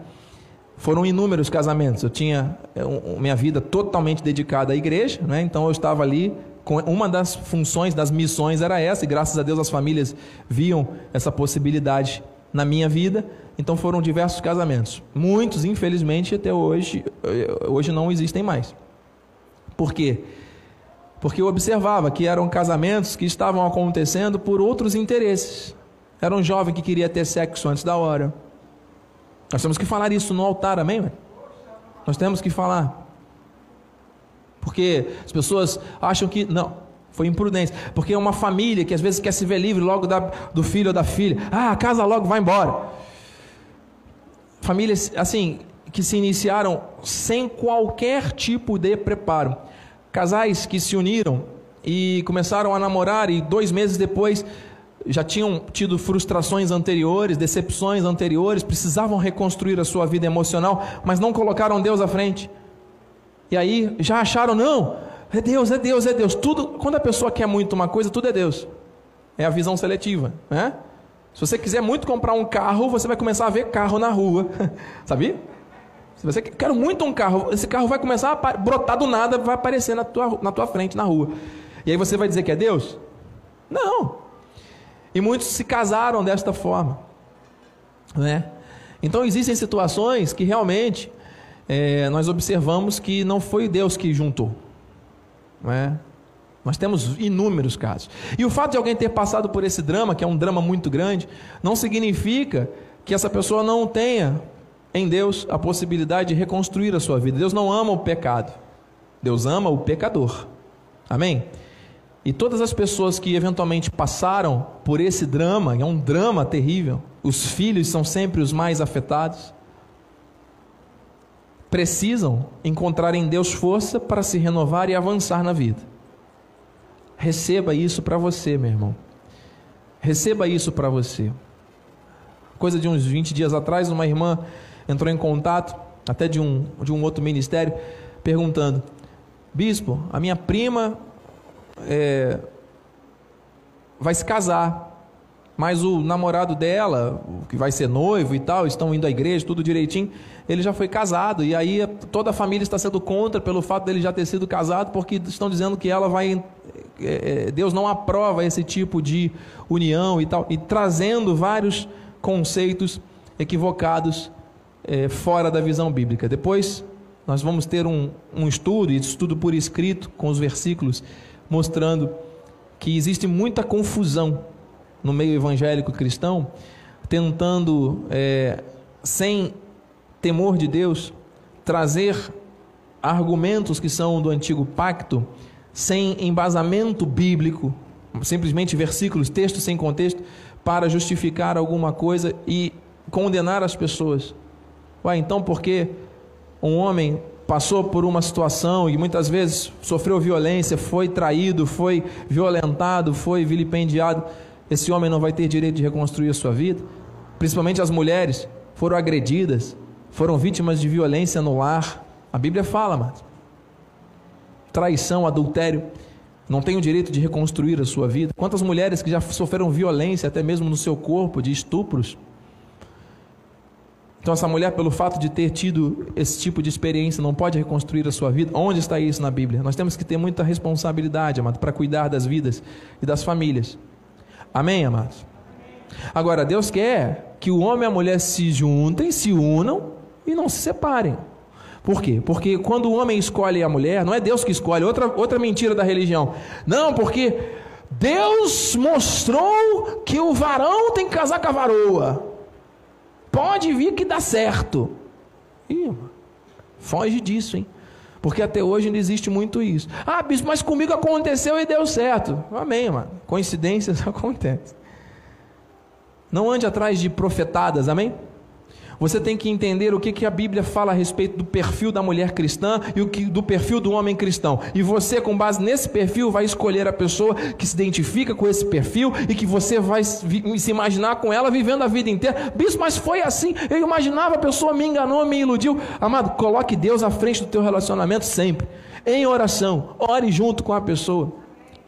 Foram inúmeros casamentos. Eu tinha é, minha vida totalmente dedicada à igreja, né? então eu estava ali. Com, uma das funções, das missões era essa, e graças a Deus as famílias viam essa possibilidade na minha vida. Então foram diversos casamentos. Muitos, infelizmente, até hoje, eh, hoje não existem mais. Por quê? Porque eu observava que eram casamentos que estavam acontecendo por outros interesses. Era um jovem que queria ter sexo antes da hora nós temos que falar isso no altar, amém? Nós temos que falar. Porque as pessoas acham que. Não, foi imprudência. Porque é uma família que às vezes quer se ver livre logo da, do filho ou da filha. Ah, casa logo, vai embora. Famílias, assim, que se iniciaram sem qualquer tipo de preparo. Casais que se uniram e começaram a namorar e dois meses depois já tinham tido frustrações anteriores, decepções anteriores, precisavam reconstruir a sua vida emocional, mas não colocaram Deus à frente. E aí já acharam, não, é Deus, é Deus, é Deus. Tudo, quando a pessoa quer muito uma coisa, tudo é Deus. É a visão seletiva, né? Se você quiser muito comprar um carro, você vai começar a ver carro na rua. Sabia? Se você quer muito um carro, esse carro vai começar a brotar do nada, vai aparecer na tua, na tua frente, na rua. E aí você vai dizer que é Deus? Não. E muitos se casaram desta forma. Né? Então existem situações que realmente é, nós observamos que não foi Deus que juntou. Né? Nós temos inúmeros casos. E o fato de alguém ter passado por esse drama, que é um drama muito grande, não significa que essa pessoa não tenha em Deus a possibilidade de reconstruir a sua vida. Deus não ama o pecado. Deus ama o pecador. Amém? E todas as pessoas que eventualmente passaram por esse drama, é um drama terrível, os filhos são sempre os mais afetados, precisam encontrar em Deus força para se renovar e avançar na vida. Receba isso para você, meu irmão. Receba isso para você. Coisa de uns 20 dias atrás, uma irmã entrou em contato, até de um, de um outro ministério, perguntando: Bispo, a minha prima é, vai se casar, mas o namorado dela, que vai ser noivo e tal, estão indo à igreja, tudo direitinho, ele já foi casado, e aí toda a família está sendo contra pelo fato dele já ter sido casado, porque estão dizendo que ela vai. É, é, Deus não aprova esse tipo de união e tal, e trazendo vários conceitos equivocados é, fora da visão bíblica. Depois nós vamos ter um, um estudo, e estudo por escrito, com os versículos mostrando que existe muita confusão no meio evangélico cristão, tentando, é, sem temor de Deus, trazer argumentos que são do antigo pacto, sem embasamento bíblico, simplesmente versículos, textos sem contexto, para justificar alguma coisa e condenar as pessoas. Ué, então por que um homem passou por uma situação e muitas vezes sofreu violência, foi traído, foi violentado, foi vilipendiado, esse homem não vai ter direito de reconstruir a sua vida? Principalmente as mulheres foram agredidas, foram vítimas de violência no lar. A Bíblia fala, mas traição, adultério, não tem o direito de reconstruir a sua vida. Quantas mulheres que já sofreram violência até mesmo no seu corpo, de estupros, então, essa mulher, pelo fato de ter tido esse tipo de experiência, não pode reconstruir a sua vida. Onde está isso na Bíblia? Nós temos que ter muita responsabilidade, amado, para cuidar das vidas e das famílias. Amém, amados? Agora, Deus quer que o homem e a mulher se juntem, se unam e não se separem. Por quê? Porque quando o homem escolhe a mulher, não é Deus que escolhe, outra, outra mentira da religião. Não, porque Deus mostrou que o varão tem que casar com a varoa. Pode vir que dá certo. Ih, foge disso, hein? Porque até hoje ainda existe muito isso. Ah, bispo, mas comigo aconteceu e deu certo. Amém, mano. Coincidências acontecem. Não ande atrás de profetadas, amém? Você tem que entender o que, que a Bíblia fala a respeito do perfil da mulher cristã e o que, do perfil do homem cristão. E você, com base nesse perfil, vai escolher a pessoa que se identifica com esse perfil e que você vai se imaginar com ela vivendo a vida inteira. Bispo, mas foi assim. Eu imaginava a pessoa me enganou, me iludiu. Amado, coloque Deus à frente do teu relacionamento sempre. Em oração, ore junto com a pessoa.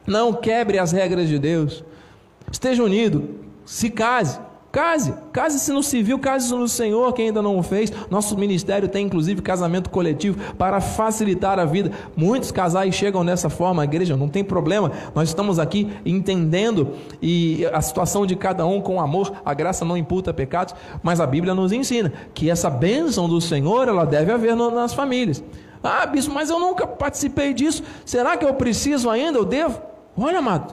Não quebre as regras de Deus. Esteja unido. Se case. Case, case-se no civil, case-se no Senhor, quem ainda não o fez. Nosso ministério tem inclusive casamento coletivo para facilitar a vida. Muitos casais chegam dessa forma à igreja, não tem problema. Nós estamos aqui entendendo e a situação de cada um com amor. A graça não imputa pecados, mas a Bíblia nos ensina que essa bênção do Senhor ela deve haver nas famílias. Ah, bispo, mas eu nunca participei disso. Será que eu preciso ainda? Eu devo? Olha, amado,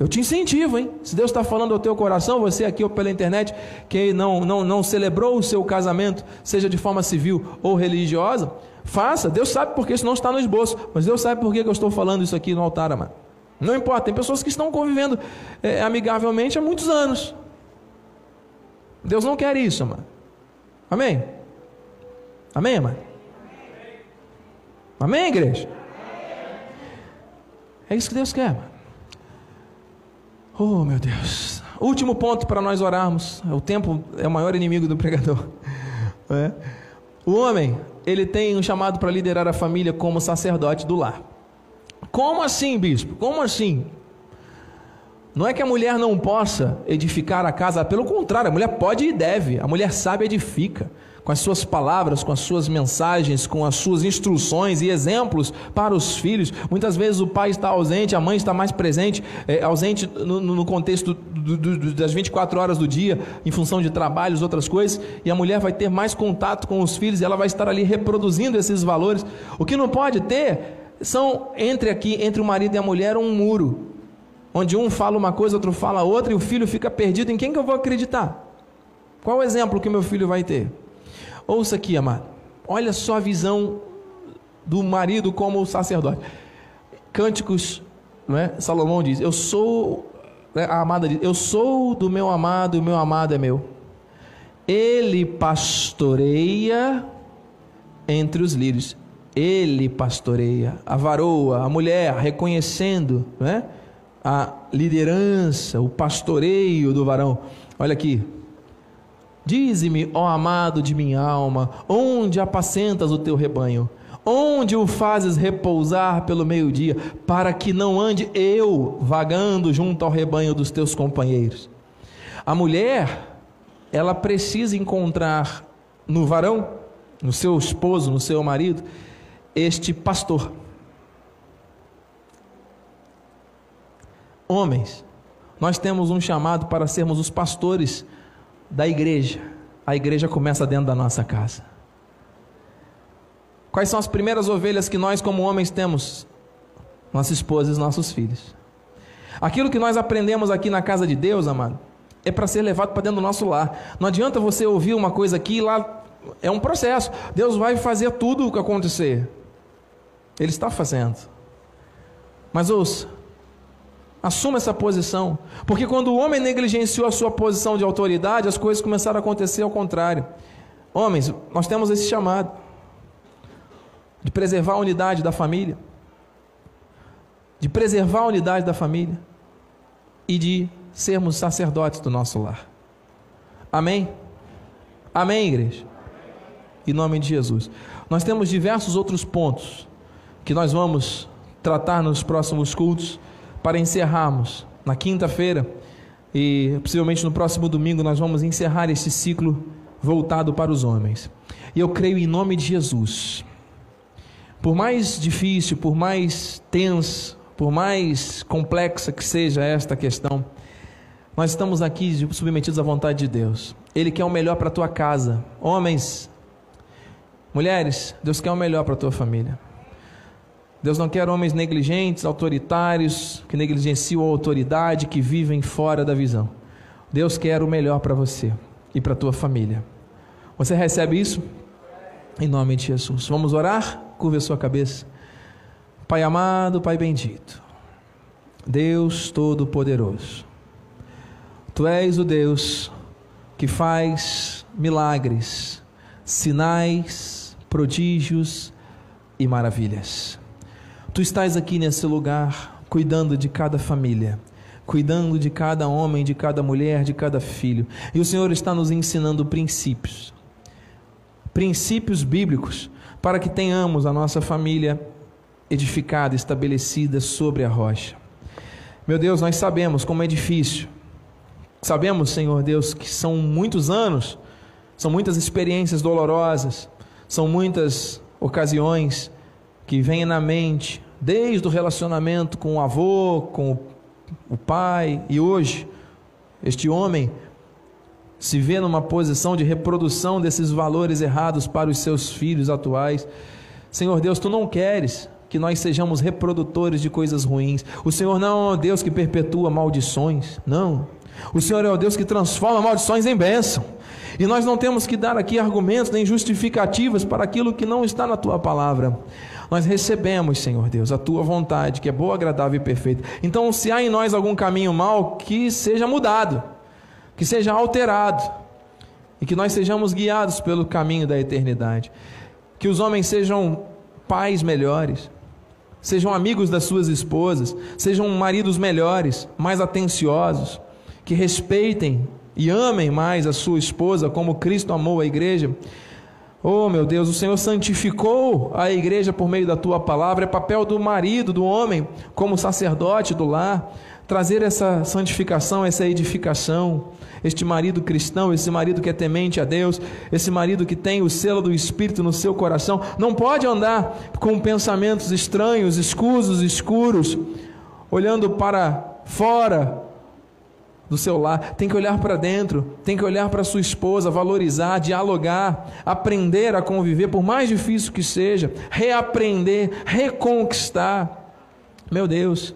eu te incentivo, hein? Se Deus está falando ao teu coração, você aqui ou pela internet, que não, não, não celebrou o seu casamento, seja de forma civil ou religiosa, faça. Deus sabe porque isso não está no esboço, mas Deus sabe por que eu estou falando isso aqui no altar, amado. Não importa, tem pessoas que estão convivendo é, amigavelmente há muitos anos. Deus não quer isso, amado. Amém? Amém, amado? Amém, igreja? É isso que Deus quer, amado. Oh, meu Deus. Último ponto para nós orarmos. O tempo é o maior inimigo do pregador. É. O homem, ele tem um chamado para liderar a família como sacerdote do lar. Como assim, bispo? Como assim? Não é que a mulher não possa edificar a casa, pelo contrário, a mulher pode e deve. A mulher sabe edifica com as suas palavras, com as suas mensagens, com as suas instruções e exemplos para os filhos. Muitas vezes o pai está ausente, a mãe está mais presente, é, ausente no, no contexto do, do, das 24 horas do dia, em função de trabalhos, outras coisas, e a mulher vai ter mais contato com os filhos e ela vai estar ali reproduzindo esses valores. O que não pode ter são entre aqui, entre o marido e a mulher, um muro, onde um fala uma coisa, outro fala outra, e o filho fica perdido. Em quem que eu vou acreditar? Qual o exemplo que meu filho vai ter? Ouça aqui, amado. Olha só a visão do marido como sacerdote. Cânticos, não é? Salomão diz: Eu sou, né? a amada diz: Eu sou do meu amado, e o meu amado é meu. Ele pastoreia entre os lírios. Ele pastoreia a varoa, a mulher, reconhecendo né, a liderança, o pastoreio do varão. Olha aqui, Dize-me, ó amado de minha alma, onde apacentas o teu rebanho? Onde o fazes repousar pelo meio-dia, para que não ande eu vagando junto ao rebanho dos teus companheiros? A mulher, ela precisa encontrar no varão, no seu esposo, no seu marido, este pastor. Homens, nós temos um chamado para sermos os pastores da igreja, a igreja começa dentro da nossa casa. Quais são as primeiras ovelhas que nós, como homens, temos? Nossa esposa e nossos filhos. Aquilo que nós aprendemos aqui na casa de Deus, amado, é para ser levado para dentro do nosso lar. Não adianta você ouvir uma coisa aqui e lá é um processo. Deus vai fazer tudo o que acontecer. Ele está fazendo. Mas ouça, Assuma essa posição. Porque quando o homem negligenciou a sua posição de autoridade, as coisas começaram a acontecer ao contrário. Homens, nós temos esse chamado de preservar a unidade da família, de preservar a unidade da família e de sermos sacerdotes do nosso lar. Amém? Amém, igreja? Em nome de Jesus. Nós temos diversos outros pontos que nós vamos tratar nos próximos cultos para encerrarmos na quinta-feira e possivelmente no próximo domingo nós vamos encerrar esse ciclo voltado para os homens. E eu creio em nome de Jesus. Por mais difícil, por mais tenso, por mais complexa que seja esta questão, nós estamos aqui submetidos à vontade de Deus. Ele quer o melhor para a tua casa. Homens, mulheres, Deus quer o melhor para a tua família. Deus não quer homens negligentes, autoritários, que negligenciam a autoridade, que vivem fora da visão. Deus quer o melhor para você e para a tua família. Você recebe isso? Em nome de Jesus. Vamos orar? Curva a sua cabeça. Pai amado, Pai bendito, Deus Todo-Poderoso, Tu és o Deus que faz milagres, sinais, prodígios e maravilhas. Tu estás aqui nesse lugar, cuidando de cada família, cuidando de cada homem, de cada mulher, de cada filho. E o Senhor está nos ensinando princípios, princípios bíblicos, para que tenhamos a nossa família edificada, estabelecida sobre a rocha. Meu Deus, nós sabemos como é difícil. Sabemos, Senhor Deus, que são muitos anos, são muitas experiências dolorosas, são muitas ocasiões que vem na mente, desde o relacionamento com o avô, com o pai, e hoje, este homem se vê numa posição de reprodução desses valores errados para os seus filhos atuais. Senhor Deus, tu não queres que nós sejamos reprodutores de coisas ruins. O Senhor não é o Deus que perpetua maldições, não. O Senhor é o Deus que transforma maldições em bênção. E nós não temos que dar aqui argumentos nem justificativas para aquilo que não está na tua palavra. Nós recebemos, Senhor Deus, a tua vontade, que é boa, agradável e perfeita. Então, se há em nós algum caminho mal, que seja mudado, que seja alterado, e que nós sejamos guiados pelo caminho da eternidade. Que os homens sejam pais melhores, sejam amigos das suas esposas, sejam maridos melhores, mais atenciosos, que respeitem e amem mais a sua esposa como Cristo amou a igreja Oh, meu Deus, o Senhor santificou a igreja por meio da tua palavra. É papel do marido, do homem, como sacerdote do lar, trazer essa santificação, essa edificação. Este marido cristão, esse marido que é temente a Deus, esse marido que tem o selo do Espírito no seu coração, não pode andar com pensamentos estranhos, escusos, escuros, olhando para fora do seu lar, tem que olhar para dentro, tem que olhar para sua esposa, valorizar, dialogar, aprender a conviver, por mais difícil que seja, reaprender, reconquistar. Meu Deus,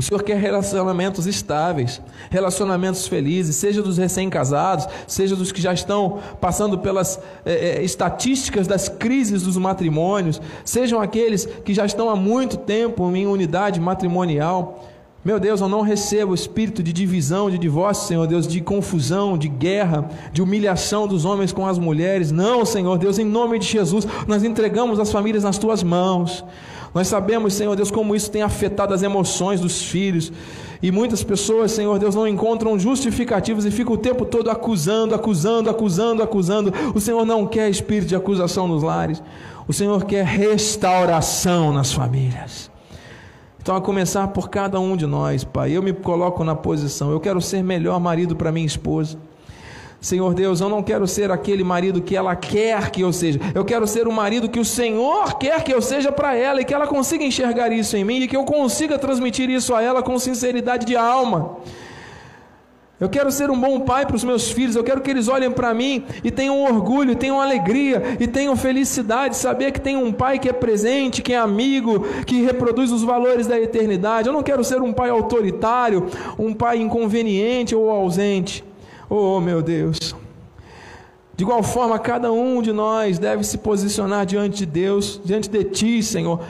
o Senhor quer relacionamentos estáveis, relacionamentos felizes, seja dos recém-casados, seja dos que já estão passando pelas é, estatísticas das crises dos matrimônios, sejam aqueles que já estão há muito tempo em unidade matrimonial. Meu Deus, eu não recebo o espírito de divisão, de divórcio, Senhor Deus, de confusão, de guerra, de humilhação dos homens com as mulheres. Não, Senhor Deus, em nome de Jesus, nós entregamos as famílias nas tuas mãos. Nós sabemos, Senhor Deus, como isso tem afetado as emoções dos filhos. E muitas pessoas, Senhor Deus, não encontram justificativos e ficam o tempo todo acusando, acusando, acusando, acusando. O Senhor não quer espírito de acusação nos lares. O Senhor quer restauração nas famílias. Então, a começar por cada um de nós, Pai, eu me coloco na posição, eu quero ser melhor marido para minha esposa. Senhor Deus, eu não quero ser aquele marido que ela quer que eu seja, eu quero ser o marido que o Senhor quer que eu seja para ela e que ela consiga enxergar isso em mim e que eu consiga transmitir isso a ela com sinceridade de alma. Eu quero ser um bom pai para os meus filhos, eu quero que eles olhem para mim e tenham orgulho, tenham alegria e tenham felicidade, saber que tem um pai que é presente, que é amigo, que reproduz os valores da eternidade. Eu não quero ser um pai autoritário, um pai inconveniente ou ausente. Oh, meu Deus. De igual forma, cada um de nós deve se posicionar diante de Deus, diante de Ti, Senhor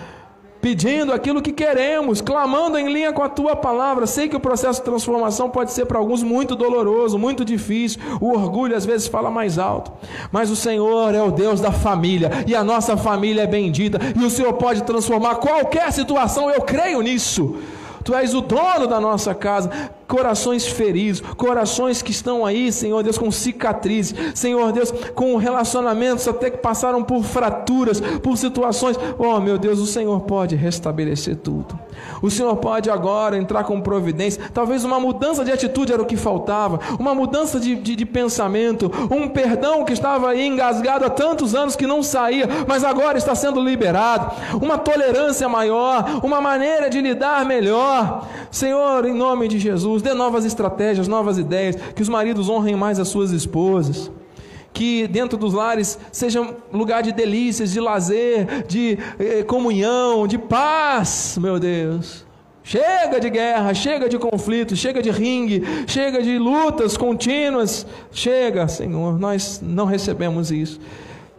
pedindo aquilo que queremos, clamando em linha com a tua palavra. Sei que o processo de transformação pode ser para alguns muito doloroso, muito difícil. O orgulho às vezes fala mais alto. Mas o Senhor é o Deus da família e a nossa família é bendita e o Senhor pode transformar qualquer situação. Eu creio nisso. Tu és o dono da nossa casa corações feridos, corações que estão aí, Senhor Deus, com cicatrizes, Senhor Deus, com relacionamentos até que passaram por fraturas, por situações. Oh, meu Deus, o Senhor pode restabelecer tudo. O Senhor pode agora entrar com providência. Talvez uma mudança de atitude era o que faltava, uma mudança de, de, de pensamento, um perdão que estava aí engasgado há tantos anos que não saía, mas agora está sendo liberado, uma tolerância maior, uma maneira de lidar melhor. Senhor, em nome de Jesus nos dê novas estratégias, novas ideias, que os maridos honrem mais as suas esposas. Que dentro dos lares seja lugar de delícias, de lazer, de eh, comunhão, de paz, meu Deus. Chega de guerra, chega de conflito, chega de ringue, chega de lutas contínuas. Chega, Senhor, nós não recebemos isso.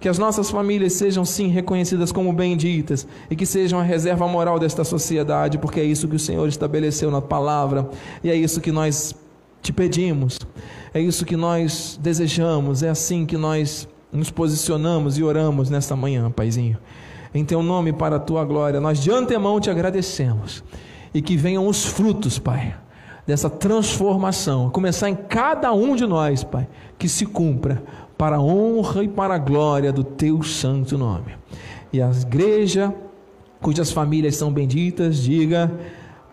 Que as nossas famílias sejam sim reconhecidas como benditas e que sejam a reserva moral desta sociedade, porque é isso que o Senhor estabeleceu na palavra e é isso que nós te pedimos, é isso que nós desejamos, é assim que nós nos posicionamos e oramos nesta manhã, Paizinho. Em teu nome, para a tua glória, nós de antemão te agradecemos e que venham os frutos, Pai, dessa transformação, começar em cada um de nós, Pai, que se cumpra para a honra e para a glória do teu santo nome. E a igreja, cujas famílias são benditas, diga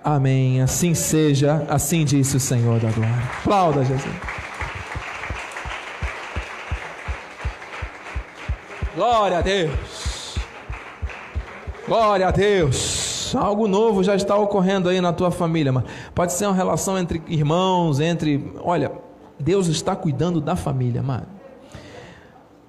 amém. Assim seja, assim disse o Senhor da glória. Aplauda, Jesus. Glória a Deus. Glória a Deus. Algo novo já está ocorrendo aí na tua família, mas pode ser uma relação entre irmãos, entre, olha, Deus está cuidando da família, mano.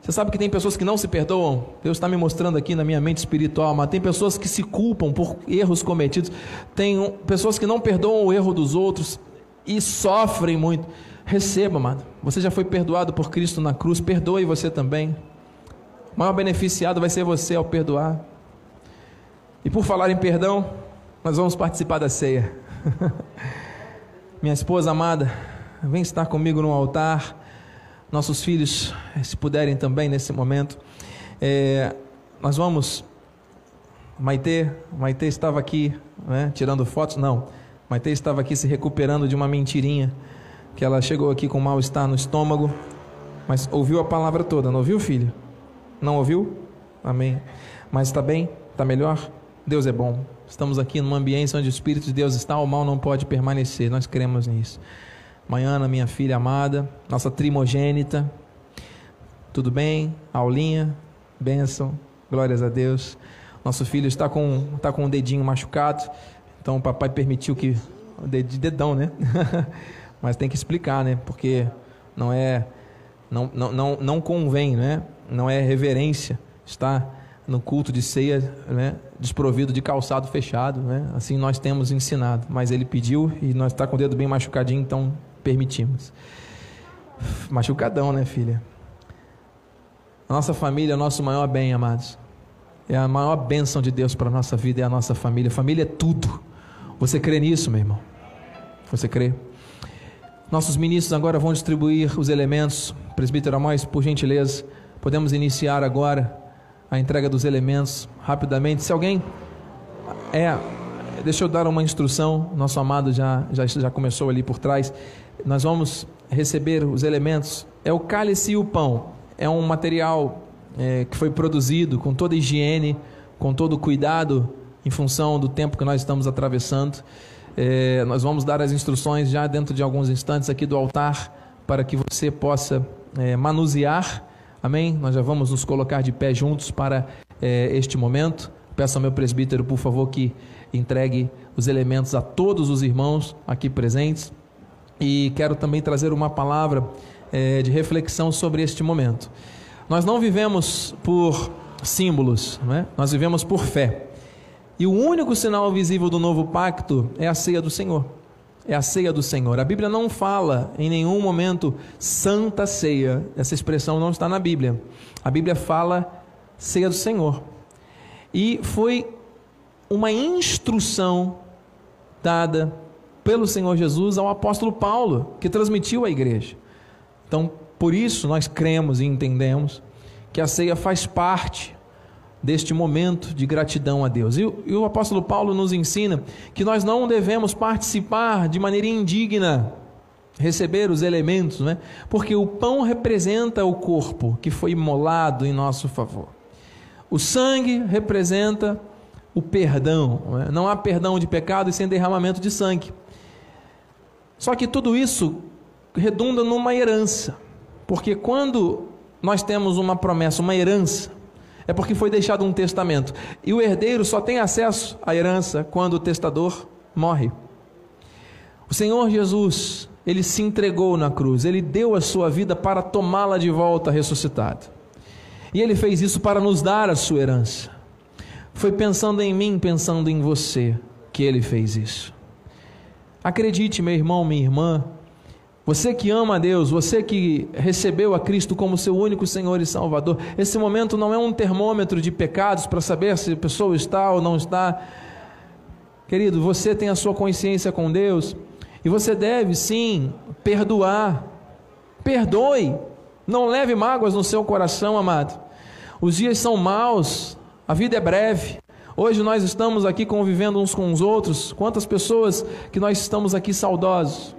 Você sabe que tem pessoas que não se perdoam? Deus está me mostrando aqui na minha mente espiritual, mas tem pessoas que se culpam por erros cometidos, tem pessoas que não perdoam o erro dos outros e sofrem muito. Receba, amado. Você já foi perdoado por Cristo na cruz, perdoe você também. O maior beneficiado vai ser você ao perdoar. E por falar em perdão, nós vamos participar da ceia. Minha esposa amada, vem estar comigo no altar nossos filhos, eh, se puderem também nesse momento. É, nós vamos. Maite, Maite estava aqui, né, tirando fotos? Não. Maite estava aqui se recuperando de uma mentirinha, que ela chegou aqui com mal-estar no estômago, mas ouviu a palavra toda, não ouviu, filho? Não ouviu? Amém. Mas está bem? Está melhor? Deus é bom. Estamos aqui numa ambiência onde o Espírito de Deus está, o mal não pode permanecer. Nós cremos nisso. Maiana, minha filha amada, nossa trimogênita. Tudo bem? Aulinha? Bênção. Glórias a Deus. Nosso filho está com, está com o dedinho machucado. Então o papai permitiu que. De dedão, né? Mas tem que explicar, né? Porque não é. Não, não, não, não convém, né? Não é reverência estar no culto de ceia, né, desprovido de calçado fechado, né? Assim nós temos ensinado, mas ele pediu e nós está com o dedo bem machucadinho, então permitimos. Machucadão, né, filha? A nossa família é o nosso maior bem, amados. É a maior bênção de Deus para a nossa vida, é a nossa família. Família é tudo. Você crê nisso, meu irmão? Você crê? Nossos ministros agora vão distribuir os elementos. Presbítero Amós, por gentileza, podemos iniciar agora a entrega dos elementos rapidamente. Se alguém é, deixa eu dar uma instrução. Nosso amado já já já começou ali por trás. Nós vamos receber os elementos. É o cálice e o pão. É um material é, que foi produzido com toda higiene, com todo cuidado, em função do tempo que nós estamos atravessando. É, nós vamos dar as instruções já dentro de alguns instantes aqui do altar para que você possa é, manusear Amém? Nós já vamos nos colocar de pé juntos para é, este momento. Peço ao meu presbítero, por favor, que entregue os elementos a todos os irmãos aqui presentes. E quero também trazer uma palavra é, de reflexão sobre este momento. Nós não vivemos por símbolos, não é? nós vivemos por fé. E o único sinal visível do novo pacto é a ceia do Senhor é a ceia do Senhor. A Bíblia não fala em nenhum momento santa ceia. Essa expressão não está na Bíblia. A Bíblia fala ceia do Senhor. E foi uma instrução dada pelo Senhor Jesus ao apóstolo Paulo, que transmitiu à igreja. Então, por isso nós cremos e entendemos que a ceia faz parte deste momento de gratidão a Deus. E, e, o apóstolo Paulo nos ensina que nós não devemos participar de maneira indigna, receber os elementos, né? porque o pão representa o corpo que foi imolado em nosso favor. O sangue representa o perdão. Né? Não há perdão de pecado sem derramamento de sangue. Só que tudo isso redunda numa herança. Porque quando nós temos uma promessa, uma herança, é porque foi deixado um testamento. E o herdeiro só tem acesso à herança quando o testador morre. O Senhor Jesus, ele se entregou na cruz, ele deu a sua vida para tomá-la de volta ressuscitada. E ele fez isso para nos dar a sua herança. Foi pensando em mim, pensando em você, que ele fez isso. Acredite, meu irmão, minha irmã, você que ama a Deus, você que recebeu a Cristo como seu único Senhor e Salvador, esse momento não é um termômetro de pecados para saber se a pessoa está ou não está. Querido, você tem a sua consciência com Deus e você deve sim perdoar. Perdoe, não leve mágoas no seu coração, amado. Os dias são maus, a vida é breve. Hoje nós estamos aqui convivendo uns com os outros. Quantas pessoas que nós estamos aqui saudosos?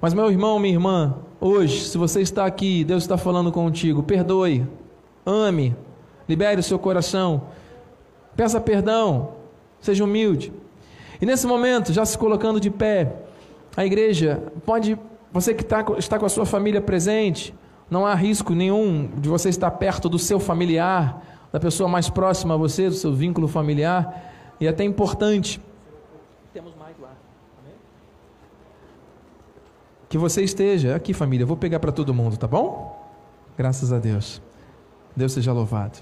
Mas, meu irmão, minha irmã, hoje, se você está aqui, Deus está falando contigo, perdoe, ame, libere o seu coração, peça perdão, seja humilde. E nesse momento, já se colocando de pé, a igreja pode, você que está, está com a sua família presente, não há risco nenhum de você estar perto do seu familiar, da pessoa mais próxima a você, do seu vínculo familiar, e até importante que você esteja aqui, família. Eu vou pegar para todo mundo, tá bom? Graças a Deus. Deus seja louvado.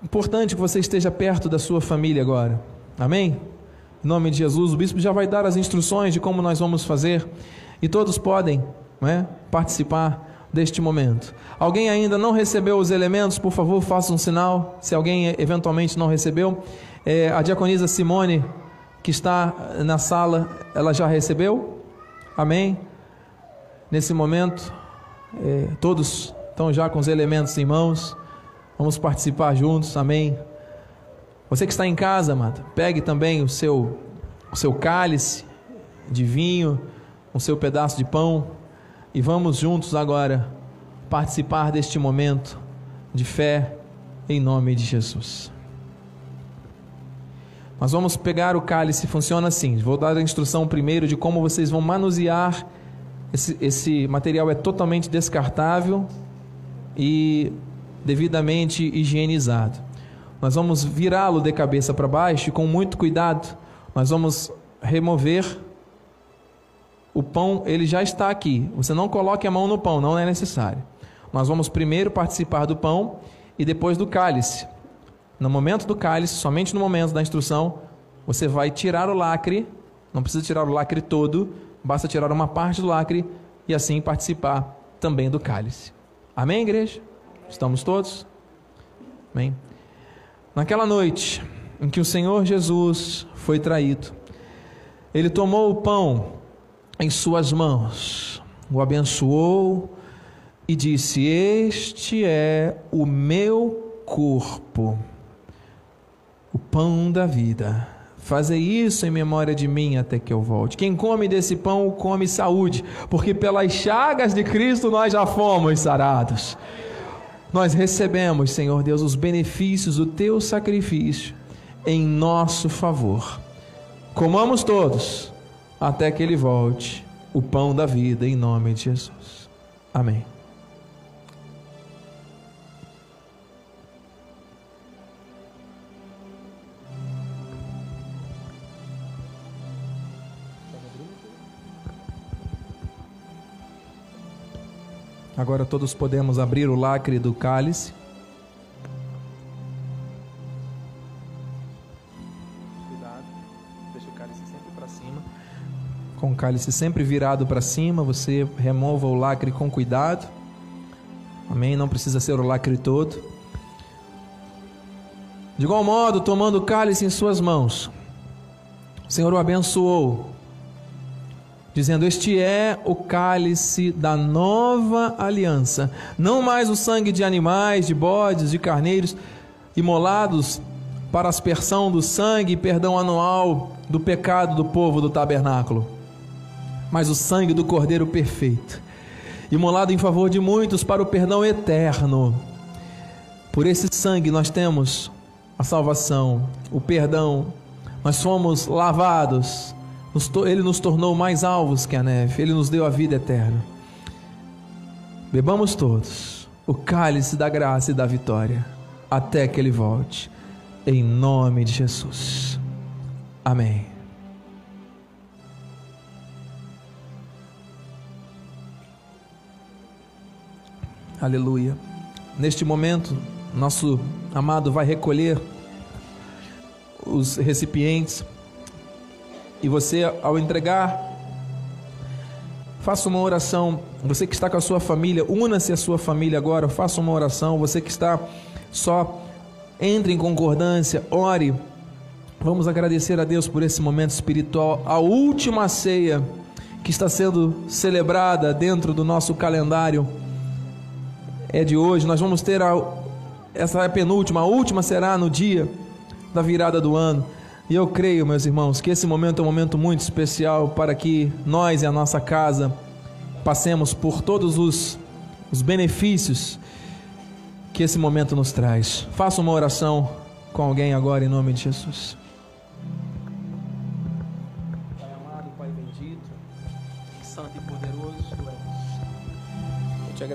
Importante que você esteja perto da sua família agora. Amém? Em nome de Jesus, o bispo já vai dar as instruções de como nós vamos fazer e todos podem né, participar deste momento. Alguém ainda não recebeu os elementos, por favor, faça um sinal. Se alguém eventualmente não recebeu, é, a diaconisa Simone, que está na sala, ela já recebeu? Amém? Nesse momento, é, todos estão já com os elementos em mãos. Vamos participar juntos. Amém? Você que está em casa, amado, pegue também o seu, o seu cálice de vinho, o seu pedaço de pão e vamos juntos agora participar deste momento de fé em nome de Jesus. Nós vamos pegar o cálice, funciona assim. Vou dar a instrução primeiro de como vocês vão manusear. Esse, esse material é totalmente descartável e devidamente higienizado. Nós vamos virá-lo de cabeça para baixo e com muito cuidado nós vamos remover o pão, ele já está aqui. Você não coloque a mão no pão, não é necessário. Nós vamos primeiro participar do pão e depois do cálice. No momento do cálice, somente no momento da instrução, você vai tirar o lacre, não precisa tirar o lacre todo, basta tirar uma parte do lacre e assim participar também do cálice. Amém, igreja? Estamos todos? Amém. Naquela noite em que o Senhor Jesus foi traído, ele tomou o pão em suas mãos, o abençoou e disse: Este é o meu corpo, o pão da vida. Fazei isso em memória de mim até que eu volte. Quem come desse pão, come saúde, porque pelas chagas de Cristo nós já fomos sarados. Nós recebemos, Senhor Deus, os benefícios do teu sacrifício em nosso favor. Comamos todos até que ele volte, o pão da vida, em nome de Jesus. Amém. Agora todos podemos abrir o lacre do cálice. Com o cálice sempre virado para cima, você remova o lacre com cuidado. Amém? Não precisa ser o lacre todo. De igual modo, tomando o cálice em suas mãos, o Senhor o abençoou dizendo: Este é o cálice da nova aliança. Não mais o sangue de animais, de bodes, de carneiros, imolados para aspersão do sangue e perdão anual do pecado do povo do tabernáculo, mas o sangue do Cordeiro perfeito, imolado em favor de muitos para o perdão eterno. Por esse sangue nós temos a salvação, o perdão, nós somos lavados ele nos tornou mais alvos que a neve, Ele nos deu a vida eterna. Bebamos todos o cálice da graça e da vitória, até que Ele volte, em nome de Jesus. Amém. Aleluia. Neste momento, nosso amado vai recolher os recipientes e você, ao entregar, faça uma oração. Você que está com a sua família, una-se à sua família agora, faça uma oração. Você que está só, entre em concordância, ore. Vamos agradecer a Deus por esse momento espiritual, a última ceia que está sendo celebrada dentro do nosso calendário é de hoje. Nós vamos ter a, essa é a penúltima, a última será no dia da virada do ano. E eu creio, meus irmãos, que esse momento é um momento muito especial para que nós e a nossa casa passemos por todos os, os benefícios que esse momento nos traz. Faça uma oração com alguém agora em nome de Jesus.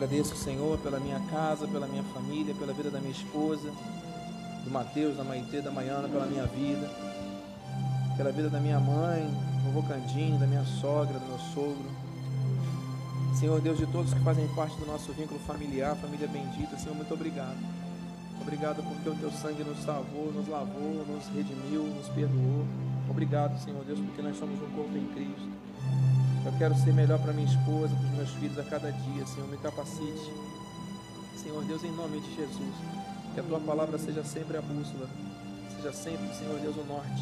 Agradeço, Senhor, pela minha casa, pela minha família, pela vida da minha esposa, do Mateus, da Maitê, da Maiana, pela minha vida pela vida da minha mãe, do vovô Candinho, da minha sogra, do meu sogro. Senhor Deus, de todos que fazem parte do nosso vínculo familiar, família bendita, Senhor, muito obrigado. Obrigado porque o teu sangue nos salvou, nos lavou, nos redimiu, nos perdoou. Obrigado, Senhor Deus, porque nós somos um corpo em Cristo. Eu quero ser melhor para minha esposa, para os meus filhos a cada dia, Senhor, me capacite. Senhor Deus, em nome de Jesus, que a tua palavra seja sempre a bússola, seja sempre, Senhor Deus, o norte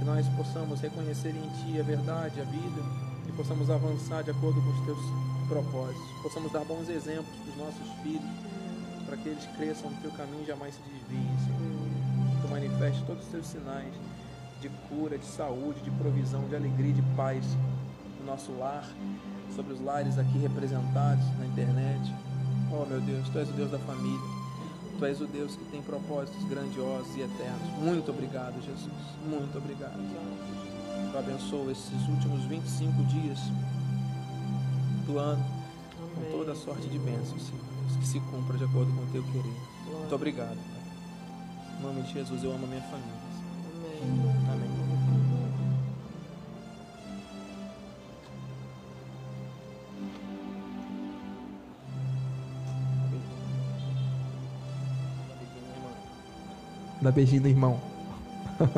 que nós possamos reconhecer em Ti a verdade, a vida, e possamos avançar de acordo com os Teus propósitos, possamos dar bons exemplos para os nossos filhos, para que eles cresçam no Teu caminho e jamais se desviem, Senhor. Tu manifeste todos os Teus sinais de cura, de saúde, de provisão, de alegria, de paz nosso lar, sobre os lares aqui representados na internet. Oh, meu Deus, Tu és o Deus da família. Tu és o Deus que tem propósitos grandiosos e eternos. Muito obrigado, Jesus. Muito obrigado. Tu abençoa esses últimos 25 dias do ano com toda a sorte de bênçãos, Senhor. Que se cumpra de acordo com o teu querer. Muito obrigado. Pai. Em nome de Jesus, eu amo a minha família. Amém. Amém. Dá beijinho do irmão.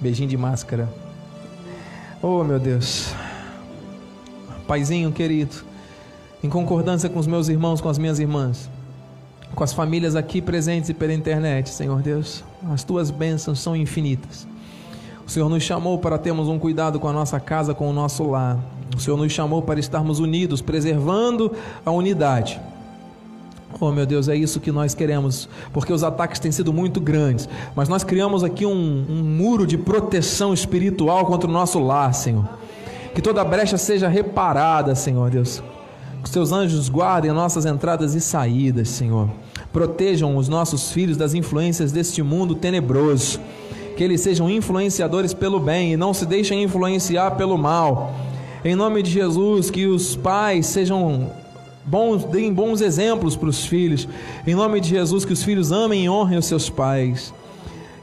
beijinho de máscara. Oh, meu Deus. Paizinho querido, em concordância com os meus irmãos, com as minhas irmãs, com as famílias aqui presentes e pela internet, Senhor Deus, as tuas bênçãos são infinitas. O Senhor nos chamou para termos um cuidado com a nossa casa, com o nosso lar. O Senhor nos chamou para estarmos unidos, preservando a unidade. Oh meu Deus, é isso que nós queremos, porque os ataques têm sido muito grandes, mas nós criamos aqui um, um muro de proteção espiritual contra o nosso lar, Senhor. Que toda brecha seja reparada, Senhor Deus. Que os teus anjos guardem nossas entradas e saídas, Senhor. Protejam os nossos filhos das influências deste mundo tenebroso. Que eles sejam influenciadores pelo bem e não se deixem influenciar pelo mal. Em nome de Jesus, que os pais sejam bons, deem bons exemplos para os filhos. Em nome de Jesus, que os filhos amem e honrem os seus pais.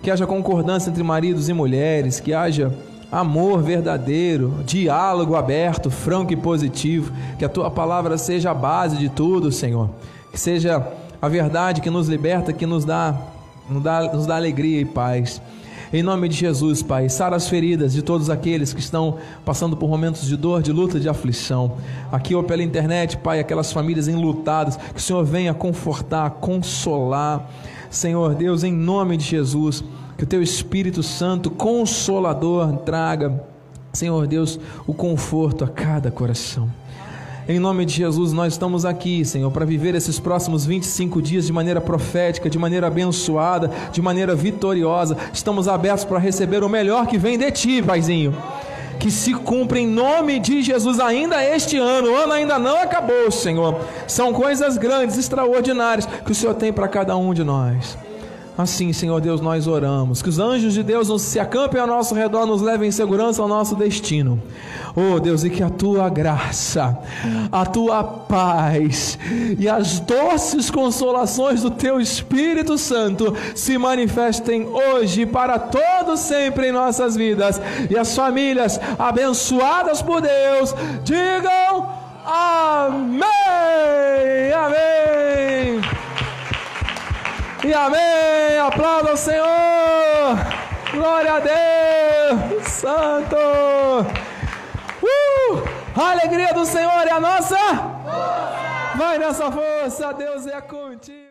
Que haja concordância entre maridos e mulheres, que haja amor verdadeiro, diálogo aberto, franco e positivo. Que a tua palavra seja a base de tudo, Senhor. Que seja a verdade que nos liberta, que nos dá, nos dá, nos dá alegria e paz. Em nome de Jesus, Pai, sara as feridas de todos aqueles que estão passando por momentos de dor, de luta, de aflição. Aqui ou pela internet, Pai, aquelas famílias enlutadas, que o Senhor venha confortar, consolar. Senhor Deus, em nome de Jesus, que o Teu Espírito Santo, consolador, traga, Senhor Deus, o conforto a cada coração. Em nome de Jesus, nós estamos aqui, Senhor, para viver esses próximos 25 dias de maneira profética, de maneira abençoada, de maneira vitoriosa. Estamos abertos para receber o melhor que vem de Ti, Paizinho. Que se cumpra em nome de Jesus ainda este ano. O ano ainda não acabou, Senhor. São coisas grandes, extraordinárias que o Senhor tem para cada um de nós. Assim, Senhor Deus, nós oramos. Que os anjos de Deus nos, se acampem ao nosso redor, nos levem em segurança ao nosso destino. Oh Deus, e que a tua graça, a tua paz e as doces consolações do teu Espírito Santo se manifestem hoje para todos sempre em nossas vidas. E as famílias abençoadas por Deus digam amém. Amém. E amém. Aplauda o Senhor. Glória a Deus. Santo. Uh! A alegria do Senhor é a nossa. Força. Vai nessa força. Deus é contigo.